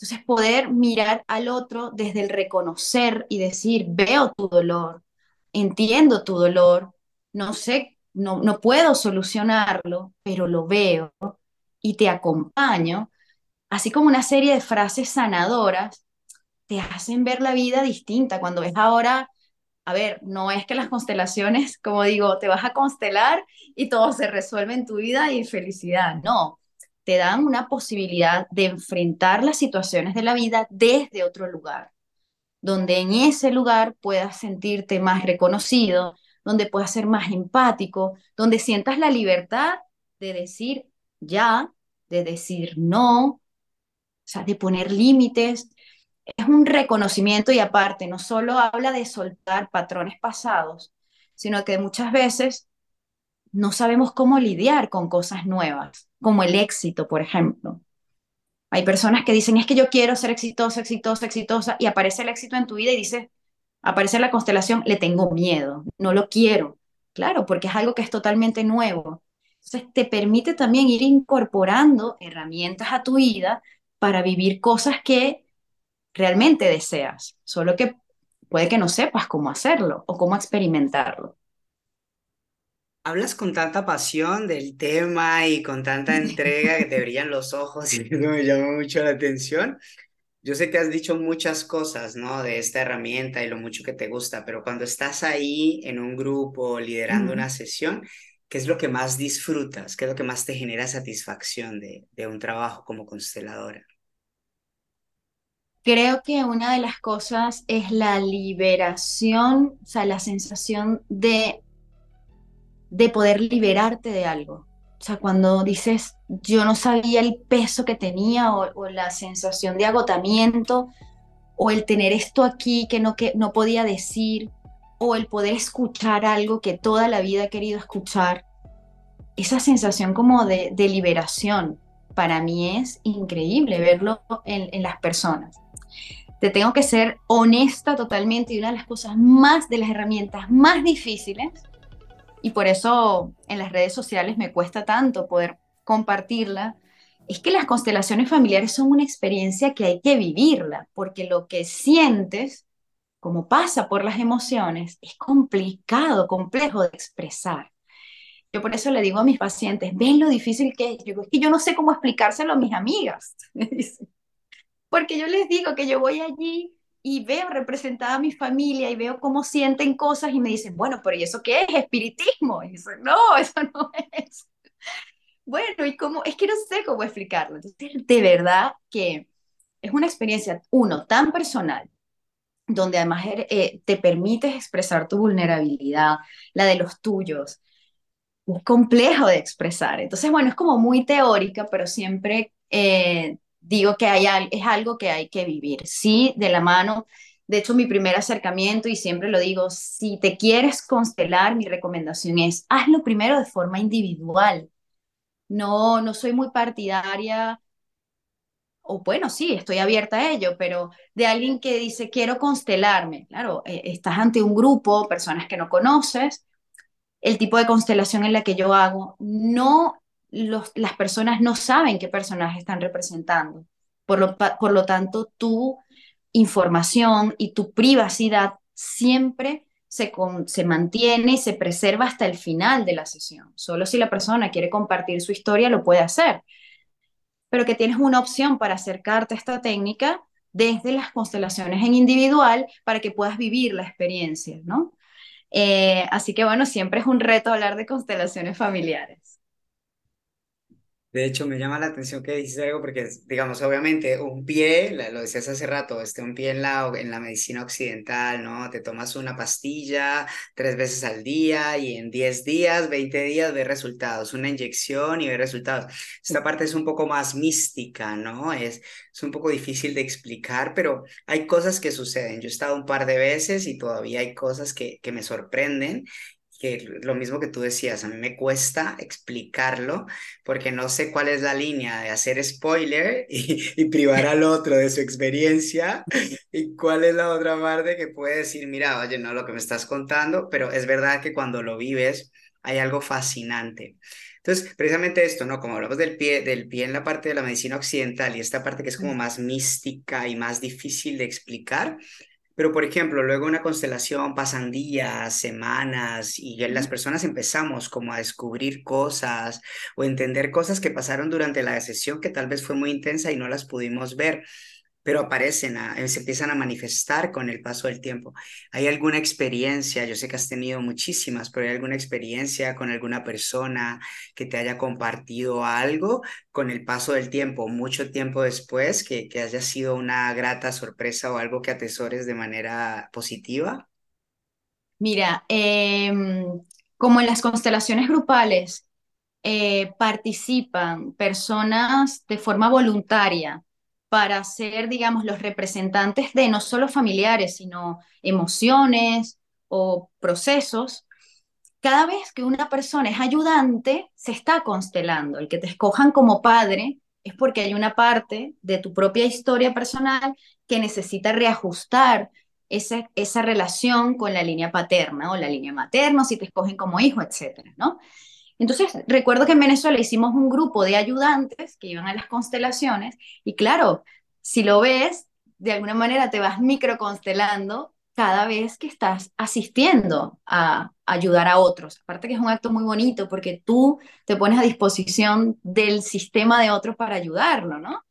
Entonces, poder mirar al otro desde el reconocer y decir, veo tu dolor, entiendo tu dolor, no sé, no, no puedo solucionarlo, pero lo veo y te acompaño, así como una serie de frases sanadoras te hacen ver la vida distinta. Cuando ves ahora, a ver, no es que las constelaciones, como digo, te vas a constelar y todo se resuelve en tu vida y felicidad. No, te dan una posibilidad de enfrentar las situaciones de la vida desde otro lugar, donde en ese lugar puedas sentirte más reconocido, donde puedas ser más empático, donde sientas la libertad de decir ya, de decir no, o sea, de poner límites, es un reconocimiento y aparte no solo habla de soltar patrones pasados, sino que muchas veces no sabemos cómo lidiar con cosas nuevas, como el éxito, por ejemplo. Hay personas que dicen, es que yo quiero ser exitosa, exitosa, exitosa, y aparece el éxito en tu vida y dices, aparece la constelación, le tengo miedo, no lo quiero. Claro, porque es algo que es totalmente nuevo. Entonces, te permite también ir incorporando herramientas a tu vida para vivir cosas que realmente deseas, solo que puede que no sepas cómo hacerlo o cómo experimentarlo. Hablas con tanta pasión del tema y con tanta entrega que te brillan los ojos y eso me llama mucho la atención. Yo sé que has dicho muchas cosas, ¿no? De esta herramienta y lo mucho que te gusta, pero cuando estás ahí en un grupo liderando una sesión, ¿qué es lo que más disfrutas? ¿Qué es lo que más te genera satisfacción de, de un trabajo como consteladora? Creo que una de las cosas es la liberación, o sea, la sensación de, de poder liberarte de algo. O sea, cuando dices, yo no sabía el peso que tenía o, la sensación de agotamiento o el tener esto aquí que no, que no podía decir o el poder escuchar algo que toda la vida he querido escuchar. Esa sensación como de, de liberación para mí es increíble verlo en las personas te tengo que ser honesta totalmente y una de las cosas más, de las herramientas más difíciles, y por eso en las redes sociales me cuesta tanto poder compartirla, es que las constelaciones familiares son una experiencia que hay que vivirla, porque lo que sientes, como pasa por las emociones, es complicado, complejo de expresar. Yo por eso le digo a mis pacientes, ven lo difícil que es. Yo es que yo no sé cómo explicárselo a mis amigas. porque yo les digo que yo voy allí y veo representada a mi familia y veo cómo sienten cosas y me dicen, bueno, pero ¿y eso qué es? Espiritismo. Y eso, no, eso no es. Bueno, y cómo, es que no sé cómo explicarlo. Entonces, de verdad que es una experiencia, uno, tan personal, donde además eh, te permites expresar tu vulnerabilidad, la de los tuyos. Es complejo de expresar. Entonces, bueno, es como muy teórica, pero siempre eh, digo que hay, es algo que hay que vivir, sí, de la mano. De hecho, mi primer acercamiento, y siempre lo digo, si te quieres constelar, mi recomendación es, hazlo primero de forma individual. No, no soy muy partidaria, o bueno, sí, estoy abierta a ello, pero de alguien que dice, quiero constelarme. Claro, eh, estás ante un grupo, personas que no conoces, el tipo de constelación en la que yo hago no las personas no saben qué personaje están representando. Por lo, por lo tanto, tu información y tu privacidad siempre se, se mantiene y se preserva hasta el final de la sesión. Solo si la persona quiere compartir su historia lo puede hacer. Pero que tienes una opción para acercarte a esta técnica desde las constelaciones en individual para que puedas vivir la experiencia, ¿no? Eh, así que bueno, siempre es un reto hablar de constelaciones familiares. De hecho, me llama la atención que dices algo porque, digamos, obviamente un pie, lo decías hace rato, este, un pie en la, en la medicina occidental, ¿no? Te tomas una pastilla tres veces al día y en 10 días, 20 días ves resultados, una inyección y ves resultados. Esta parte es un poco más mística, ¿no? Es, es un poco difícil de explicar, pero hay cosas que suceden. Yo he estado un par de veces y todavía hay cosas que, que me sorprenden que lo mismo que tú decías, a mí me cuesta explicarlo porque no sé cuál es la línea de hacer spoiler y, privar al otro de su experiencia y cuál es la otra parte que puede decir, mira, oye, no lo que me estás contando, pero es verdad que cuando lo vives hay algo fascinante. Entonces, precisamente esto, ¿no? Como hablamos del pie, del pie en la parte de la medicina occidental y esta parte que es como más mística y más difícil de explicar, pero, por ejemplo, luego una constelación pasan días, semanas y las personas empezamos como a descubrir cosas o entender cosas que pasaron durante la sesión que tal vez fue muy intensa y no las pudimos ver pero aparecen, eh, se empiezan a manifestar con el paso del tiempo. ¿Hay alguna experiencia? Yo sé que has tenido muchísimas, pero ¿hay alguna experiencia con alguna persona que te haya compartido algo con el paso del tiempo, mucho tiempo después, que, que haya sido una grata sorpresa o algo que atesores de manera positiva? Mira, em, como en las constelaciones grupales eh, participan personas de forma voluntaria, para ser, digamos, los representantes de no solo familiares, sino emociones o procesos, cada vez que una persona es ayudante, se está constelando. El que te escojan como padre es porque hay una parte de tu propia historia personal que necesita reajustar esa, esa relación con la línea paterna o la línea materna, si te escogen como hijo, etcétera, ¿no? Entonces, recuerdo que en Venezuela hicimos un grupo de ayudantes que iban a las constelaciones y claro, si lo ves, de alguna manera te vas microconstelando cada vez que estás asistiendo a ayudar a otros. Aparte que es un acto muy bonito porque tú te pones a disposición del sistema de otros para ayudarlo, ¿no?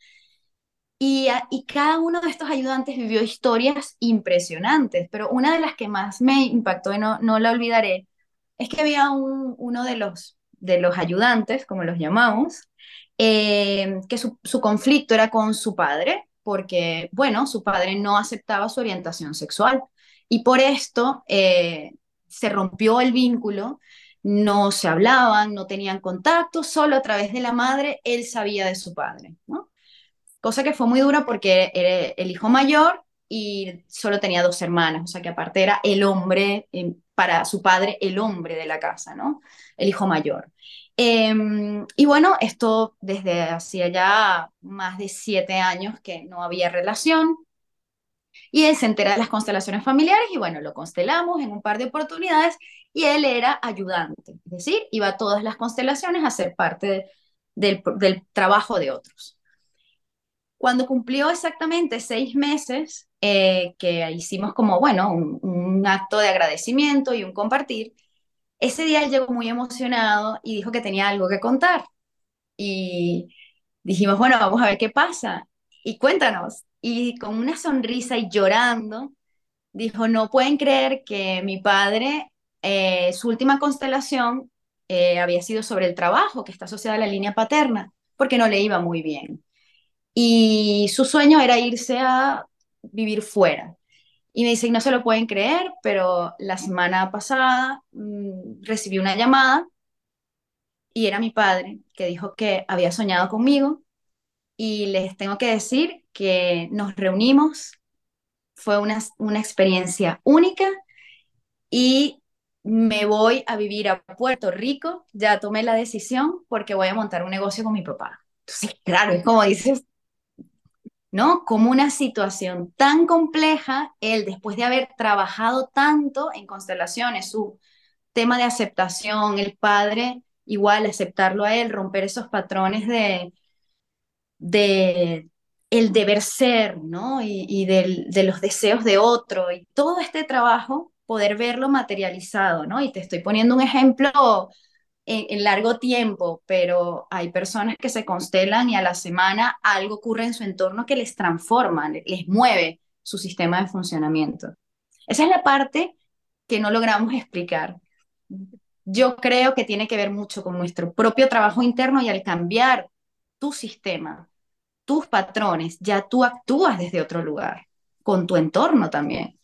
Y, cada uno de estos ayudantes vivió historias impresionantes, pero una de las que más me impactó y no, no la olvidaré es que había un, uno de los de los ayudantes, como los llamamos, eh, que su, conflicto era con su padre, porque, bueno, su padre no aceptaba su orientación sexual. Y por esto eh, se rompió el vínculo, no se hablaban, no tenían contacto, solo a través de la madre él sabía de su padre, ¿no? Cosa que fue muy dura porque era el hijo mayor y solo tenía dos hermanas, o sea que aparte era el hombre, eh, para su padre, el hombre de la casa, ¿no? El hijo mayor. Em, y bueno, esto desde hacía ya más de siete años que no había relación. Y él se entera de las constelaciones familiares y bueno, lo constelamos en un par de oportunidades y él era ayudante, es decir, iba a todas las constelaciones a ser parte del, trabajo de otros. Cuando cumplió exactamente seis meses, eh, que hicimos como, bueno, un, acto de agradecimiento y un compartir, ese día él llegó muy emocionado y dijo que tenía algo que contar. Y dijimos, bueno, vamos a ver qué pasa. Y cuéntanos. Y con una sonrisa y llorando, dijo, no pueden creer que mi padre, eh, su última constelación eh, había sido sobre el trabajo, que está asociada a la línea paterna, porque no le iba muy bien y su sueño era irse a vivir fuera. Y me dice, no se lo pueden creer, pero la semana pasada mm, recibí una llamada y era mi padre que dijo que había soñado conmigo y les tengo que decir que nos reunimos, fue una, una experiencia única y me voy a vivir a Puerto Rico, ya tomé la decisión porque voy a montar un negocio con mi papá. Entonces, claro, es como dices, ¿no? Como una situación tan compleja, él después de haber trabajado tanto en constelaciones, su tema de aceptación, el padre igual aceptarlo a él, romper esos patrones de, de el deber ser, ¿no? Y, de los deseos de otro y todo este trabajo, poder verlo materializado, ¿no? Y te estoy poniendo un ejemplo en, largo tiempo, pero hay personas que se constelan y a la semana algo ocurre en su entorno que les transforma, les mueve su sistema de funcionamiento. Esa es la parte que no logramos explicar. yo creo que tiene que ver mucho con nuestro propio trabajo interno y al cambiar tu sistema, tus patrones, ya tú actúas desde otro lugar, con tu entorno también.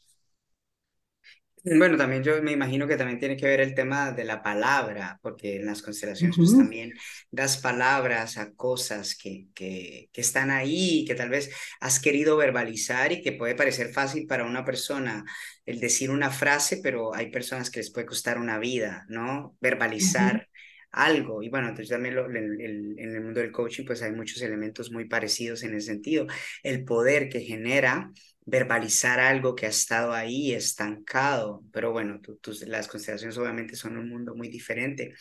Bueno, también yo me imagino que también tiene que ver el tema de la palabra, porque en las constelaciones pues también das palabras a cosas que, que, que están ahí, que tal vez has querido verbalizar y que puede parecer fácil para una persona el decir una frase, pero hay personas que les puede costar una vida, ¿no? Verbalizar algo. Y bueno, entonces también en el mundo del coaching pues hay muchos elementos muy parecidos en ese sentido. El poder que genera verbalizar algo que ha estado ahí estancado, pero bueno, las constelaciones obviamente son un mundo muy diferente.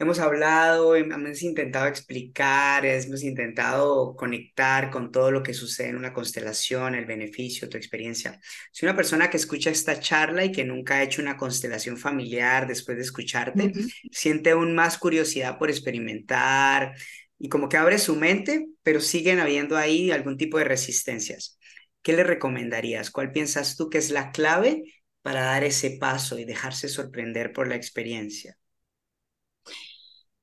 Hemos hablado, hemos intentado explicar, hemos intentado conectar con todo lo que sucede en una constelación, el beneficio, tu experiencia. Si una persona que escucha esta charla y que nunca ha hecho una constelación familiar después de escucharte, siente aún más curiosidad por experimentar y como que abre su mente, pero siguen habiendo ahí algún tipo de resistencias. ¿Qué le recomendarías? ¿Cuál piensas tú que es la clave para dar ese paso y dejarse sorprender por la experiencia?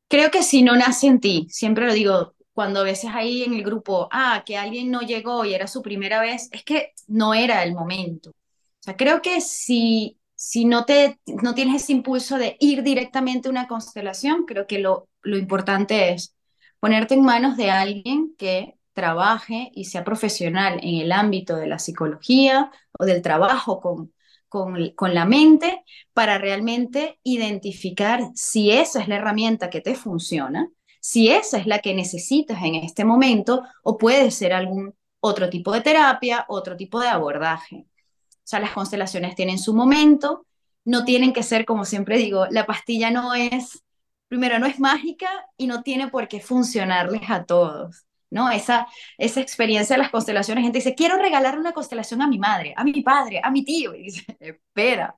Creo que si no nace en ti, siempre lo digo, cuando a veces ahí en el grupo, ah, que alguien no llegó y era su primera vez, es que no era el momento. O sea, creo que si, si no, te, no tienes ese impulso de ir directamente a una constelación, creo que lo, lo importante es ponerte en manos de alguien que trabaje y sea profesional en el ámbito de la psicología o del trabajo con, con, la mente para realmente identificar si esa es la herramienta que te funciona, si esa es la que necesitas en este momento o puede ser algún otro tipo de terapia, otro tipo de abordaje. O sea, las constelaciones tienen su momento, no tienen que ser, como siempre digo, la pastilla no es, primero, no es mágica y no tiene por qué funcionarles a todos. ¿No? Esa, esa experiencia de las constelaciones, gente dice, quiero regalar una constelación a mi madre, a mi padre, a mi tío. Y dice, espera,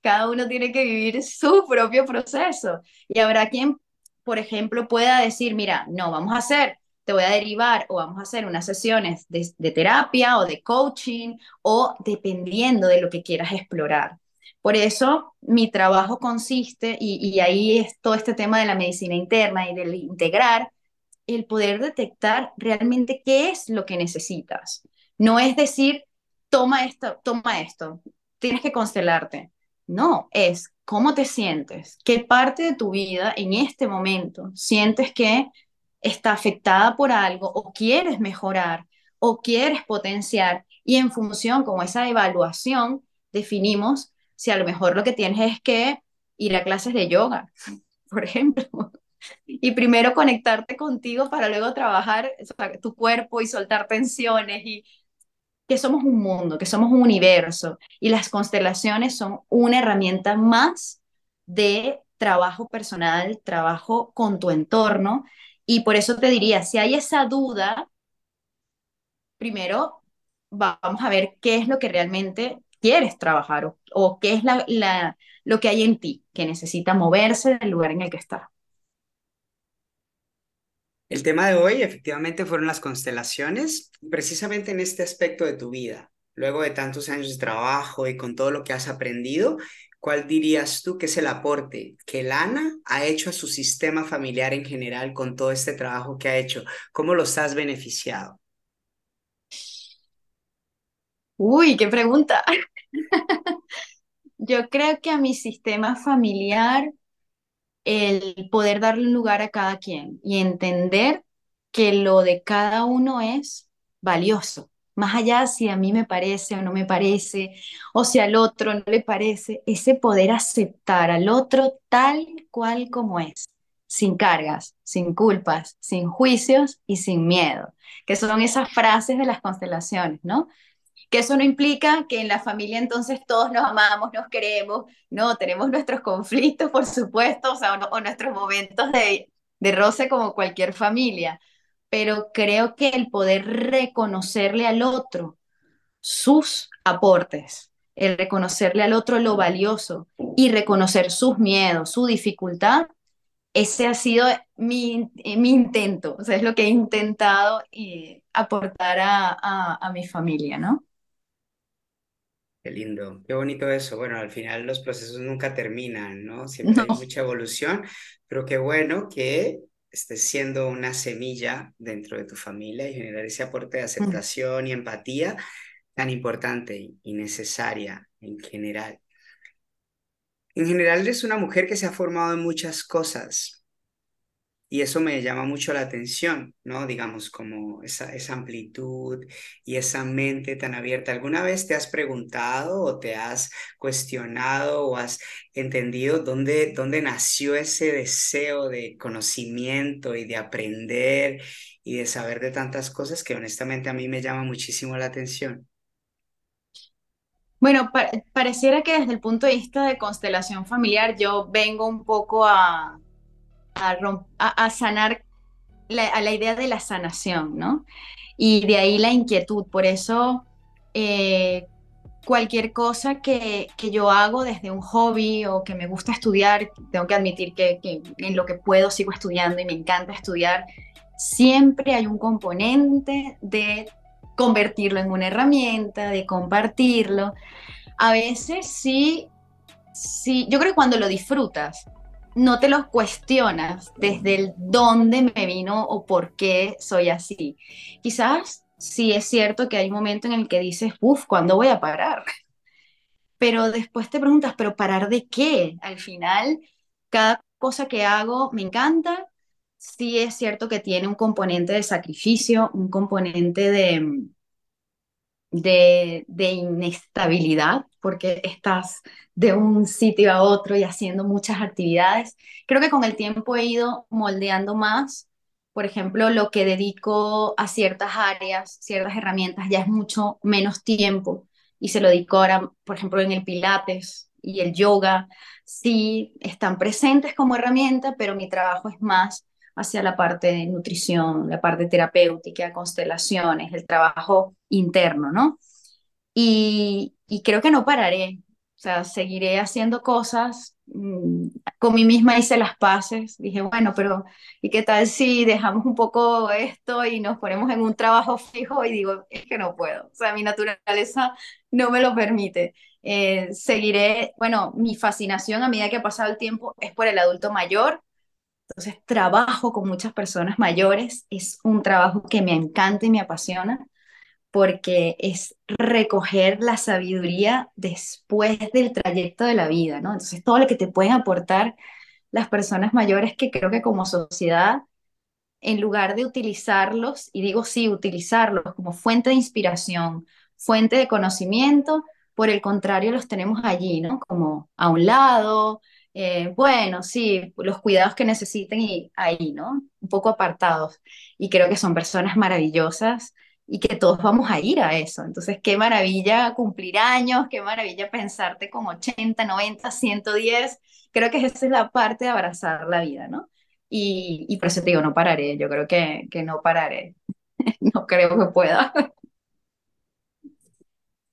cada uno tiene que vivir su propio proceso. Y habrá quien, por ejemplo, pueda decir, mira, no, vamos a hacer, te voy a derivar o vamos a hacer unas sesiones de, de terapia o de coaching o dependiendo de lo que quieras explorar. Por eso mi trabajo consiste, y, y ahí es todo este tema de la medicina interna y del integrar, el poder detectar realmente qué es lo que necesitas. No es decir, toma esto, toma esto, tienes que constelarte. No, es cómo te sientes, qué parte de tu vida en este momento sientes que está afectada por algo o quieres mejorar o quieres potenciar y en función con esa evaluación definimos si a lo mejor lo que tienes es que ir a clases de yoga, por ejemplo, y primero conectarte contigo para luego trabajar tu cuerpo y soltar tensiones y que somos un mundo, que somos un universo y las constelaciones son una herramienta más de trabajo personal, trabajo con tu entorno y por eso te diría, si hay esa duda, primero vamos a ver qué es lo que realmente quieres trabajar o, o qué es la, la, lo que hay en ti que necesita moverse del lugar en el que está. El tema de hoy efectivamente fueron las constelaciones, precisamente en este aspecto de tu vida. Luego de tantos años de trabajo y con todo lo que has aprendido, ¿cuál dirías tú que es el aporte que Lana ha hecho a su sistema familiar en general con todo este trabajo que ha hecho? ¿Cómo los has beneficiado? Uy, qué pregunta. Yo creo que a mi sistema familiar el poder darle un lugar a cada quien y entender que lo de cada uno es valioso, más allá si a mí me parece o no me parece, o si al otro no le parece, ese poder aceptar al otro tal cual como es, sin cargas, sin culpas, sin juicios y sin miedo, que son esas frases de las constelaciones, ¿no? Que eso no implica que en la familia entonces todos nos amamos, nos queremos, no, tenemos nuestros conflictos, por supuesto, o, sea, o, nuestros momentos de, de roce como cualquier familia, pero creo que el poder reconocerle al otro sus aportes, el reconocerle al otro lo valioso y reconocer sus miedos, su dificultad, ese ha sido mi, mi intento, o sea, es lo que he intentado eh, aportar a, a, a mi familia, ¿no? Qué lindo, qué bonito eso. Bueno, al final los procesos nunca terminan, ¿no? Siempre hay No. mucha evolución, pero qué bueno que estés siendo una semilla dentro de tu familia y generar ese aporte de Mm. aceptación y empatía tan importante y necesaria en general. En general eres una mujer que se ha formado en muchas cosas y eso me llama mucho la atención, ¿no? Digamos, como esa, esa amplitud y esa mente tan abierta. ¿Alguna vez te has preguntado o te has cuestionado o has entendido dónde, dónde nació ese deseo de conocimiento y de aprender y de saber de tantas cosas que honestamente a mí me llama muchísimo la atención? Bueno, pa- pareciera que desde el punto de vista de constelación familiar, yo vengo un poco a, a, sanar la, a la idea de la sanación, ¿no? Y de ahí la inquietud. Por eso, eh, cualquier cosa que, que yo hago desde un hobby o que me gusta estudiar, tengo que admitir que, que en lo que puedo sigo estudiando y me encanta estudiar, siempre hay un componente de convertirlo en una herramienta, de compartirlo. A veces sí, sí, yo creo que cuando lo disfrutas, no te lo cuestionas desde el dónde me vino o por qué soy así. Quizás sí es cierto que hay un momento en el que dices, uff, ¿cuándo voy a parar? Pero después te preguntas, ¿pero parar de qué? Al final, cada cosa que hago me encanta. Sí es cierto que tiene un componente de sacrificio, un componente de, de, de inestabilidad, porque estás de un sitio a otro y haciendo muchas actividades. Creo que con el tiempo he ido moldeando más, por ejemplo, lo que dedico a ciertas áreas, ciertas herramientas, ya es mucho menos tiempo y se lo dedico ahora, por ejemplo, en el pilates y el yoga. Sí, están presentes como herramienta, pero mi trabajo es más hacia la parte de nutrición, la parte terapéutica, constelaciones, el trabajo interno, ¿no? Y, creo que no pararé, o sea, seguiré haciendo cosas. mm, Con mí misma hice las paces, dije, bueno, pero ¿y qué tal si dejamos un poco esto y nos ponemos en un trabajo fijo? Y digo, es que no puedo, o sea, mi naturaleza no me lo permite. Eh, seguiré, bueno, mi fascinación a medida que ha pasado el tiempo es por el adulto mayor, entonces, trabajo con muchas personas mayores, es un trabajo que me encanta y me apasiona porque es recoger la sabiduría después del trayecto de la vida, ¿no? Entonces, todo lo que te pueden aportar las personas mayores que creo que como sociedad, en lugar de utilizarlos, y digo sí, utilizarlos como fuente de inspiración, fuente de conocimiento, por el contrario, los tenemos allí, ¿no? Como a un lado, eh, bueno, sí, los cuidados que necesiten y ahí, ¿no? Un poco apartados. Y creo que son personas maravillosas y que todos vamos a ir a eso. Entonces, qué maravilla cumplir años, qué maravilla pensarte con 80, 90, 110. Creo que esa es la parte de abrazar la vida, ¿no? Y, y por eso te digo, no pararé, yo creo que, que no pararé, no creo que pueda.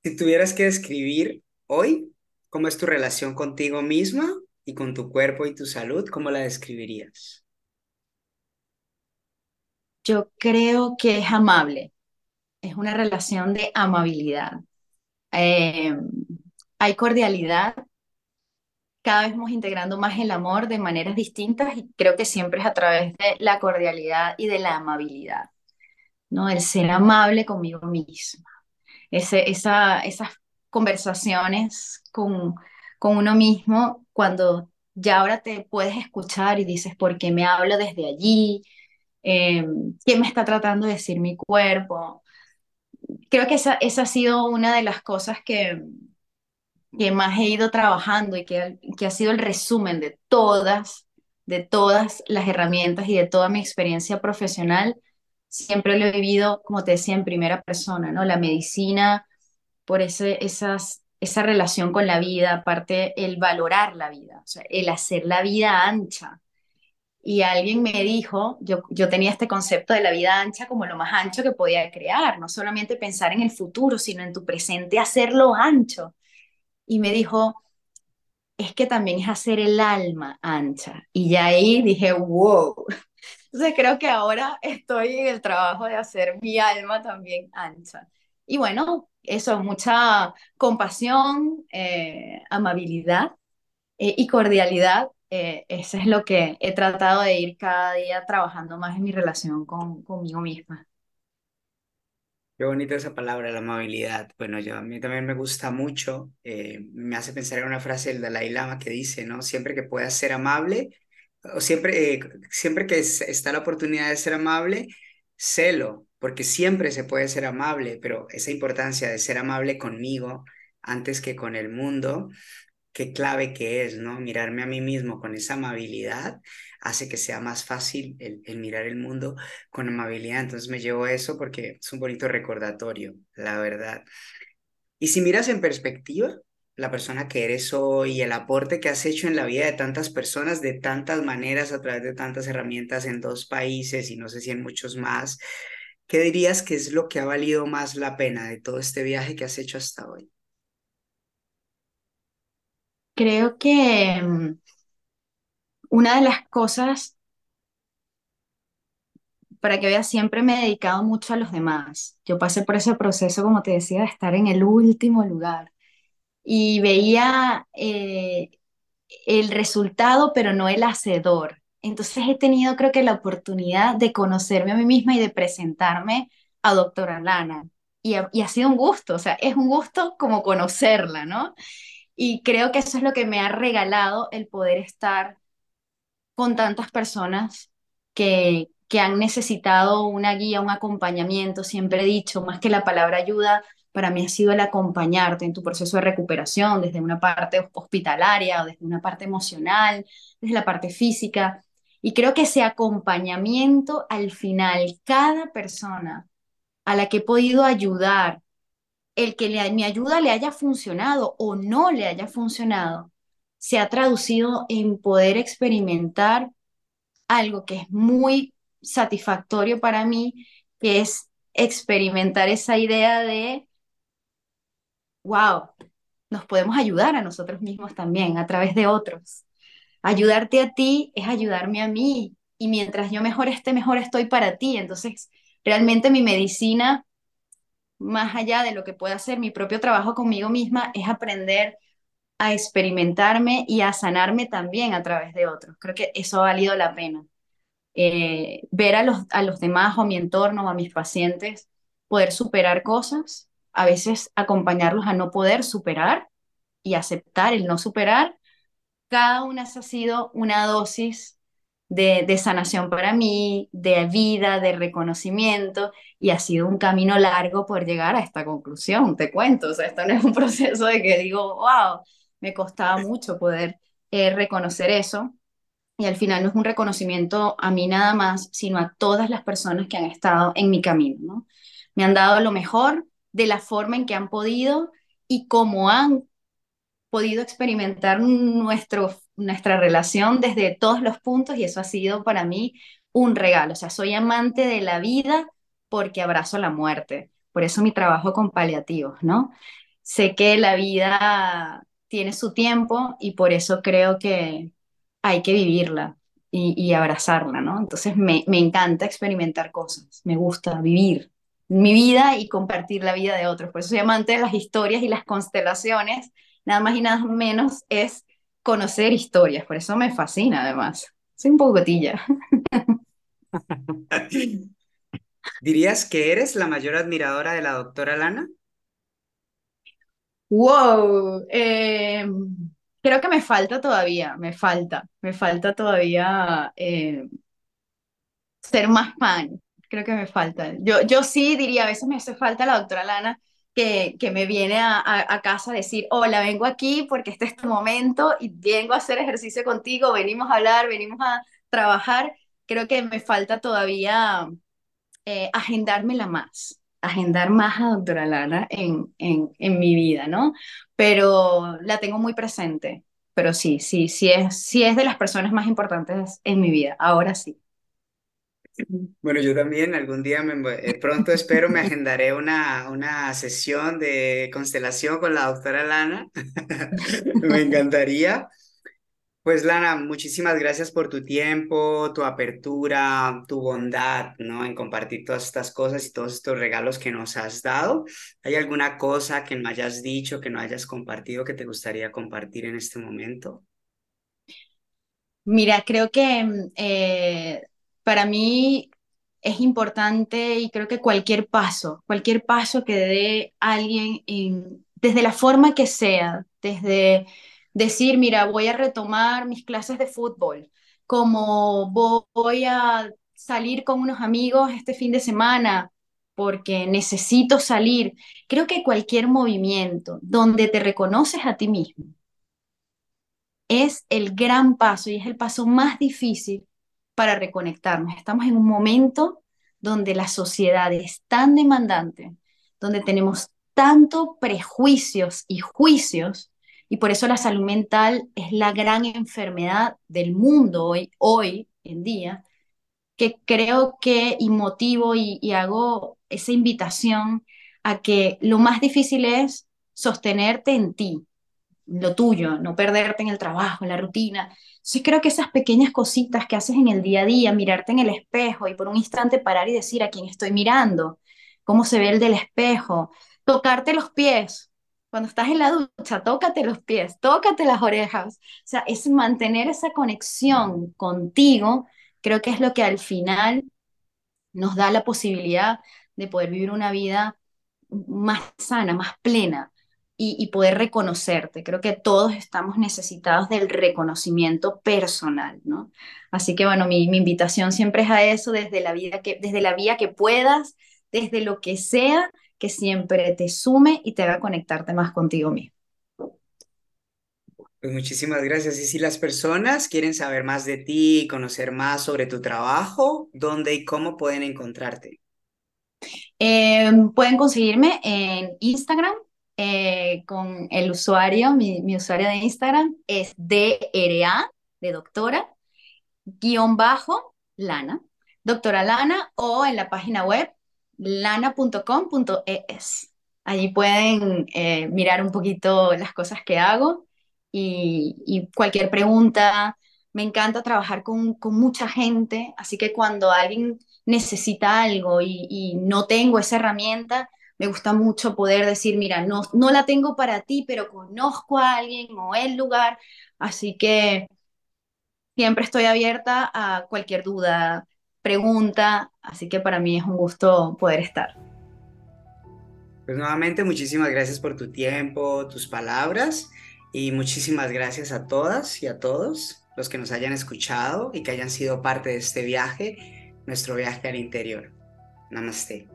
Si tuvieras que describir hoy cómo es tu relación contigo misma y con tu cuerpo y tu salud, ¿cómo la describirías? Yo creo que es amable, es una relación de amabilidad. Eh, hay cordialidad, cada vez vamos integrando más el amor de maneras distintas y creo que siempre es a través de la cordialidad y de la amabilidad, ¿no? El ser amable conmigo misma. Ese, esa, esas conversaciones con, con uno mismo cuando ya ahora te puedes escuchar y dices, ¿por qué me hablo desde allí? Eh, ¿Qué me está tratando de decir mi cuerpo? Creo que esa, esa ha sido una de las cosas que, que más he ido trabajando y que, que ha sido el resumen de todas, de todas las herramientas y de toda mi experiencia profesional. Siempre lo he vivido, como te decía, en primera persona, ¿no? La medicina, por ese, esas, esa relación con la vida, aparte el valorar la vida, el hacer la vida ancha. Y alguien me dijo, yo, yo tenía este concepto de la vida ancha como lo más ancho que podía crear, no solamente pensar en el futuro, sino en tu presente, hacerlo ancho. Y me dijo, es que también es hacer el alma ancha. Y ya ahí dije, wow. Entonces creo que ahora estoy en el trabajo de hacer mi alma también ancha. Y bueno, eso, mucha compasión, eh, amabilidad eh, y cordialidad. Eh, eso es lo que he tratado de ir cada día trabajando más en mi relación con, conmigo misma. Qué bonita esa palabra, la amabilidad. Bueno, yo a mí también me gusta mucho. eh, me hace pensar en una frase del Dalai Lama que dice, ¿no? Siempre que puedas ser amable, o siempre, eh, siempre que es- está la oportunidad de ser amable, sélo, porque siempre se puede ser amable, pero esa importancia de ser amable conmigo antes que con el mundo qué clave que es, ¿no? Mirarme a mí mismo con esa amabilidad hace que sea más fácil el, mirar el mundo con amabilidad. Entonces me llevo eso porque es un bonito recordatorio, la verdad. Y si miras en perspectiva, la persona que eres hoy y el aporte que has hecho en la vida de tantas personas, de tantas maneras, a través de tantas herramientas en dos países y no sé si en muchos más, ¿qué dirías que es lo que ha valido más la pena de todo este viaje que has hecho hasta hoy? Creo que mm, una de las cosas, para que veas, siempre me he dedicado mucho a los demás. Yo pasé por ese proceso, como te decía, de estar en el último lugar y veía eh, el resultado, pero no el hacedor. Entonces he tenido, creo que, la oportunidad de conocerme a mí misma y de presentarme a doctora Lana. Y ha, y ha sido un gusto, o sea, es un gusto como conocerla, ¿no? Y creo que eso es lo que me ha regalado el poder estar con tantas personas que, que han necesitado una guía, un acompañamiento. Siempre he dicho, más que la palabra ayuda, para mí ha sido el acompañarte en tu proceso de recuperación, desde una parte hospitalaria o desde una parte emocional, desde la parte física. Y creo que ese acompañamiento al final, cada persona a la que he podido ayudar, el que le, mi ayuda le haya funcionado o no le haya funcionado, se ha traducido en poder experimentar algo que es muy satisfactorio para mí, que es experimentar esa idea de, wow, nos podemos ayudar a nosotros mismos también a través de otros. Ayudarte a ti es ayudarme a mí y mientras yo mejor esté, mejor estoy para ti. Entonces, realmente mi medicina, más allá de lo que pueda hacer mi propio trabajo conmigo misma, es aprender a experimentarme y a sanarme también a través de otros. Creo que eso ha valido la pena. eh, ver a los, a los demás o a mi entorno o a mis pacientes poder superar cosas, a veces acompañarlos a no poder superar y aceptar el no superar, cada una ha sido una dosis de, de sanación para mí, de vida, de reconocimiento, y ha sido un camino largo por llegar a esta conclusión, te cuento, o sea, esto no es un proceso de que digo, wow, me costaba mucho poder eh, reconocer eso y al final no es un reconocimiento a mí nada más, sino a todas las personas que han estado en mi camino, ¿no? Me han dado lo mejor de la forma en que han podido y cómo han podido experimentar nuestro, nuestra relación desde todos los puntos y eso ha sido para mí un regalo. O sea, soy amante de la vida porque abrazo la muerte. Por eso mi trabajo con paliativos, ¿no? Sé que la vida tiene su tiempo y por eso creo que hay que vivirla y, abrazarla, ¿no? Entonces me, me encanta experimentar cosas, me gusta vivir mi vida y compartir la vida de otros. Por eso soy amante de las historias y las constelaciones nada más y nada menos es conocer historias, por eso me fascina además. Soy un poco tilla. ¿Dirías que eres la mayor admiradora de la doctora Lana? Wow, eh, creo que me falta todavía, me falta, me falta todavía eh, ser más fan, creo que me falta. Yo, yo sí diría, a veces me hace falta la doctora Lana que, que me viene a, a, casa a decir, hola, vengo aquí porque este es tu momento y vengo a hacer ejercicio contigo, venimos a hablar, venimos a trabajar. Creo que me falta todavía eh, agendármela más, agendar más a doctora Lana en, en, en mi vida, ¿no? Pero la tengo muy presente, pero sí, sí, sí es, sí es de las personas más importantes en mi vida, ahora sí. Bueno, yo también algún día, me, eh, pronto espero, me agendaré una, una sesión de constelación con la doctora Lana. Me encantaría. Pues Lana, muchísimas gracias por tu tiempo, tu apertura, tu bondad, ¿no? En compartir todas estas cosas y todos estos regalos que nos has dado. ¿Hay alguna cosa que no hayas dicho, que no hayas compartido, que te gustaría compartir en este momento? Mira, creo que eh, para mí es importante y creo que cualquier paso, cualquier paso que dé alguien desde la forma que sea, desde decir, mira, voy a retomar mis clases de fútbol, como voy a salir con unos amigos este fin de semana porque necesito salir. Creo que cualquier movimiento donde te reconoces a ti mismo es el gran paso y es el paso más difícil para reconectarnos. Estamos en un momento donde la sociedad es tan demandante, donde tenemos tanto prejuicios y juicios y por eso la salud mental es la gran enfermedad del mundo hoy, hoy en día, que creo que y motivo y, y hago esa invitación a que lo más difícil es sostenerte en ti, lo tuyo, no perderte en el trabajo, en la rutina. Entonces creo que esas pequeñas cositas que haces en el día a día, mirarte en el espejo y por un instante parar y decir a quién estoy mirando, cómo se ve el del espejo, tocarte los pies, cuando estás en la ducha, tócate los pies, tócate las orejas. O sea, es mantener esa conexión contigo, creo que es lo que al final nos da la posibilidad de poder vivir una vida más sana, más plena y, poder reconocerte. Creo que todos estamos necesitados del reconocimiento personal, ¿no? Así que bueno, mi, mi invitación siempre es a eso, desde la, vida que, desde la vía que puedas, desde lo que sea, que siempre te sume y te haga conectarte más contigo mismo. Pues muchísimas gracias. Y si las personas quieren saber más de ti y conocer más sobre tu trabajo, ¿dónde y cómo pueden encontrarte? Eh, pueden conseguirme en Instagram eh, con el usuario, mi, usuario de Instagram es DRA, de doctora, guion bajo, Lana, doctora Lana, o en la página web lana.com.es. Allí pueden eh, mirar un poquito las cosas que hago y, cualquier pregunta. Me encanta trabajar con, mucha gente, así que cuando alguien necesita algo y, no tengo esa herramienta, me gusta mucho poder decir, mira, no, la tengo para ti, pero conozco a alguien o el lugar, así que siempre estoy abierta a cualquier duda, pregunta, así que para mí es un gusto poder estar. Pues nuevamente muchísimas gracias por tu tiempo, tus palabras y muchísimas gracias a todas y a todos los que nos hayan escuchado y que hayan sido parte de este viaje, nuestro viaje al interior. Namaste.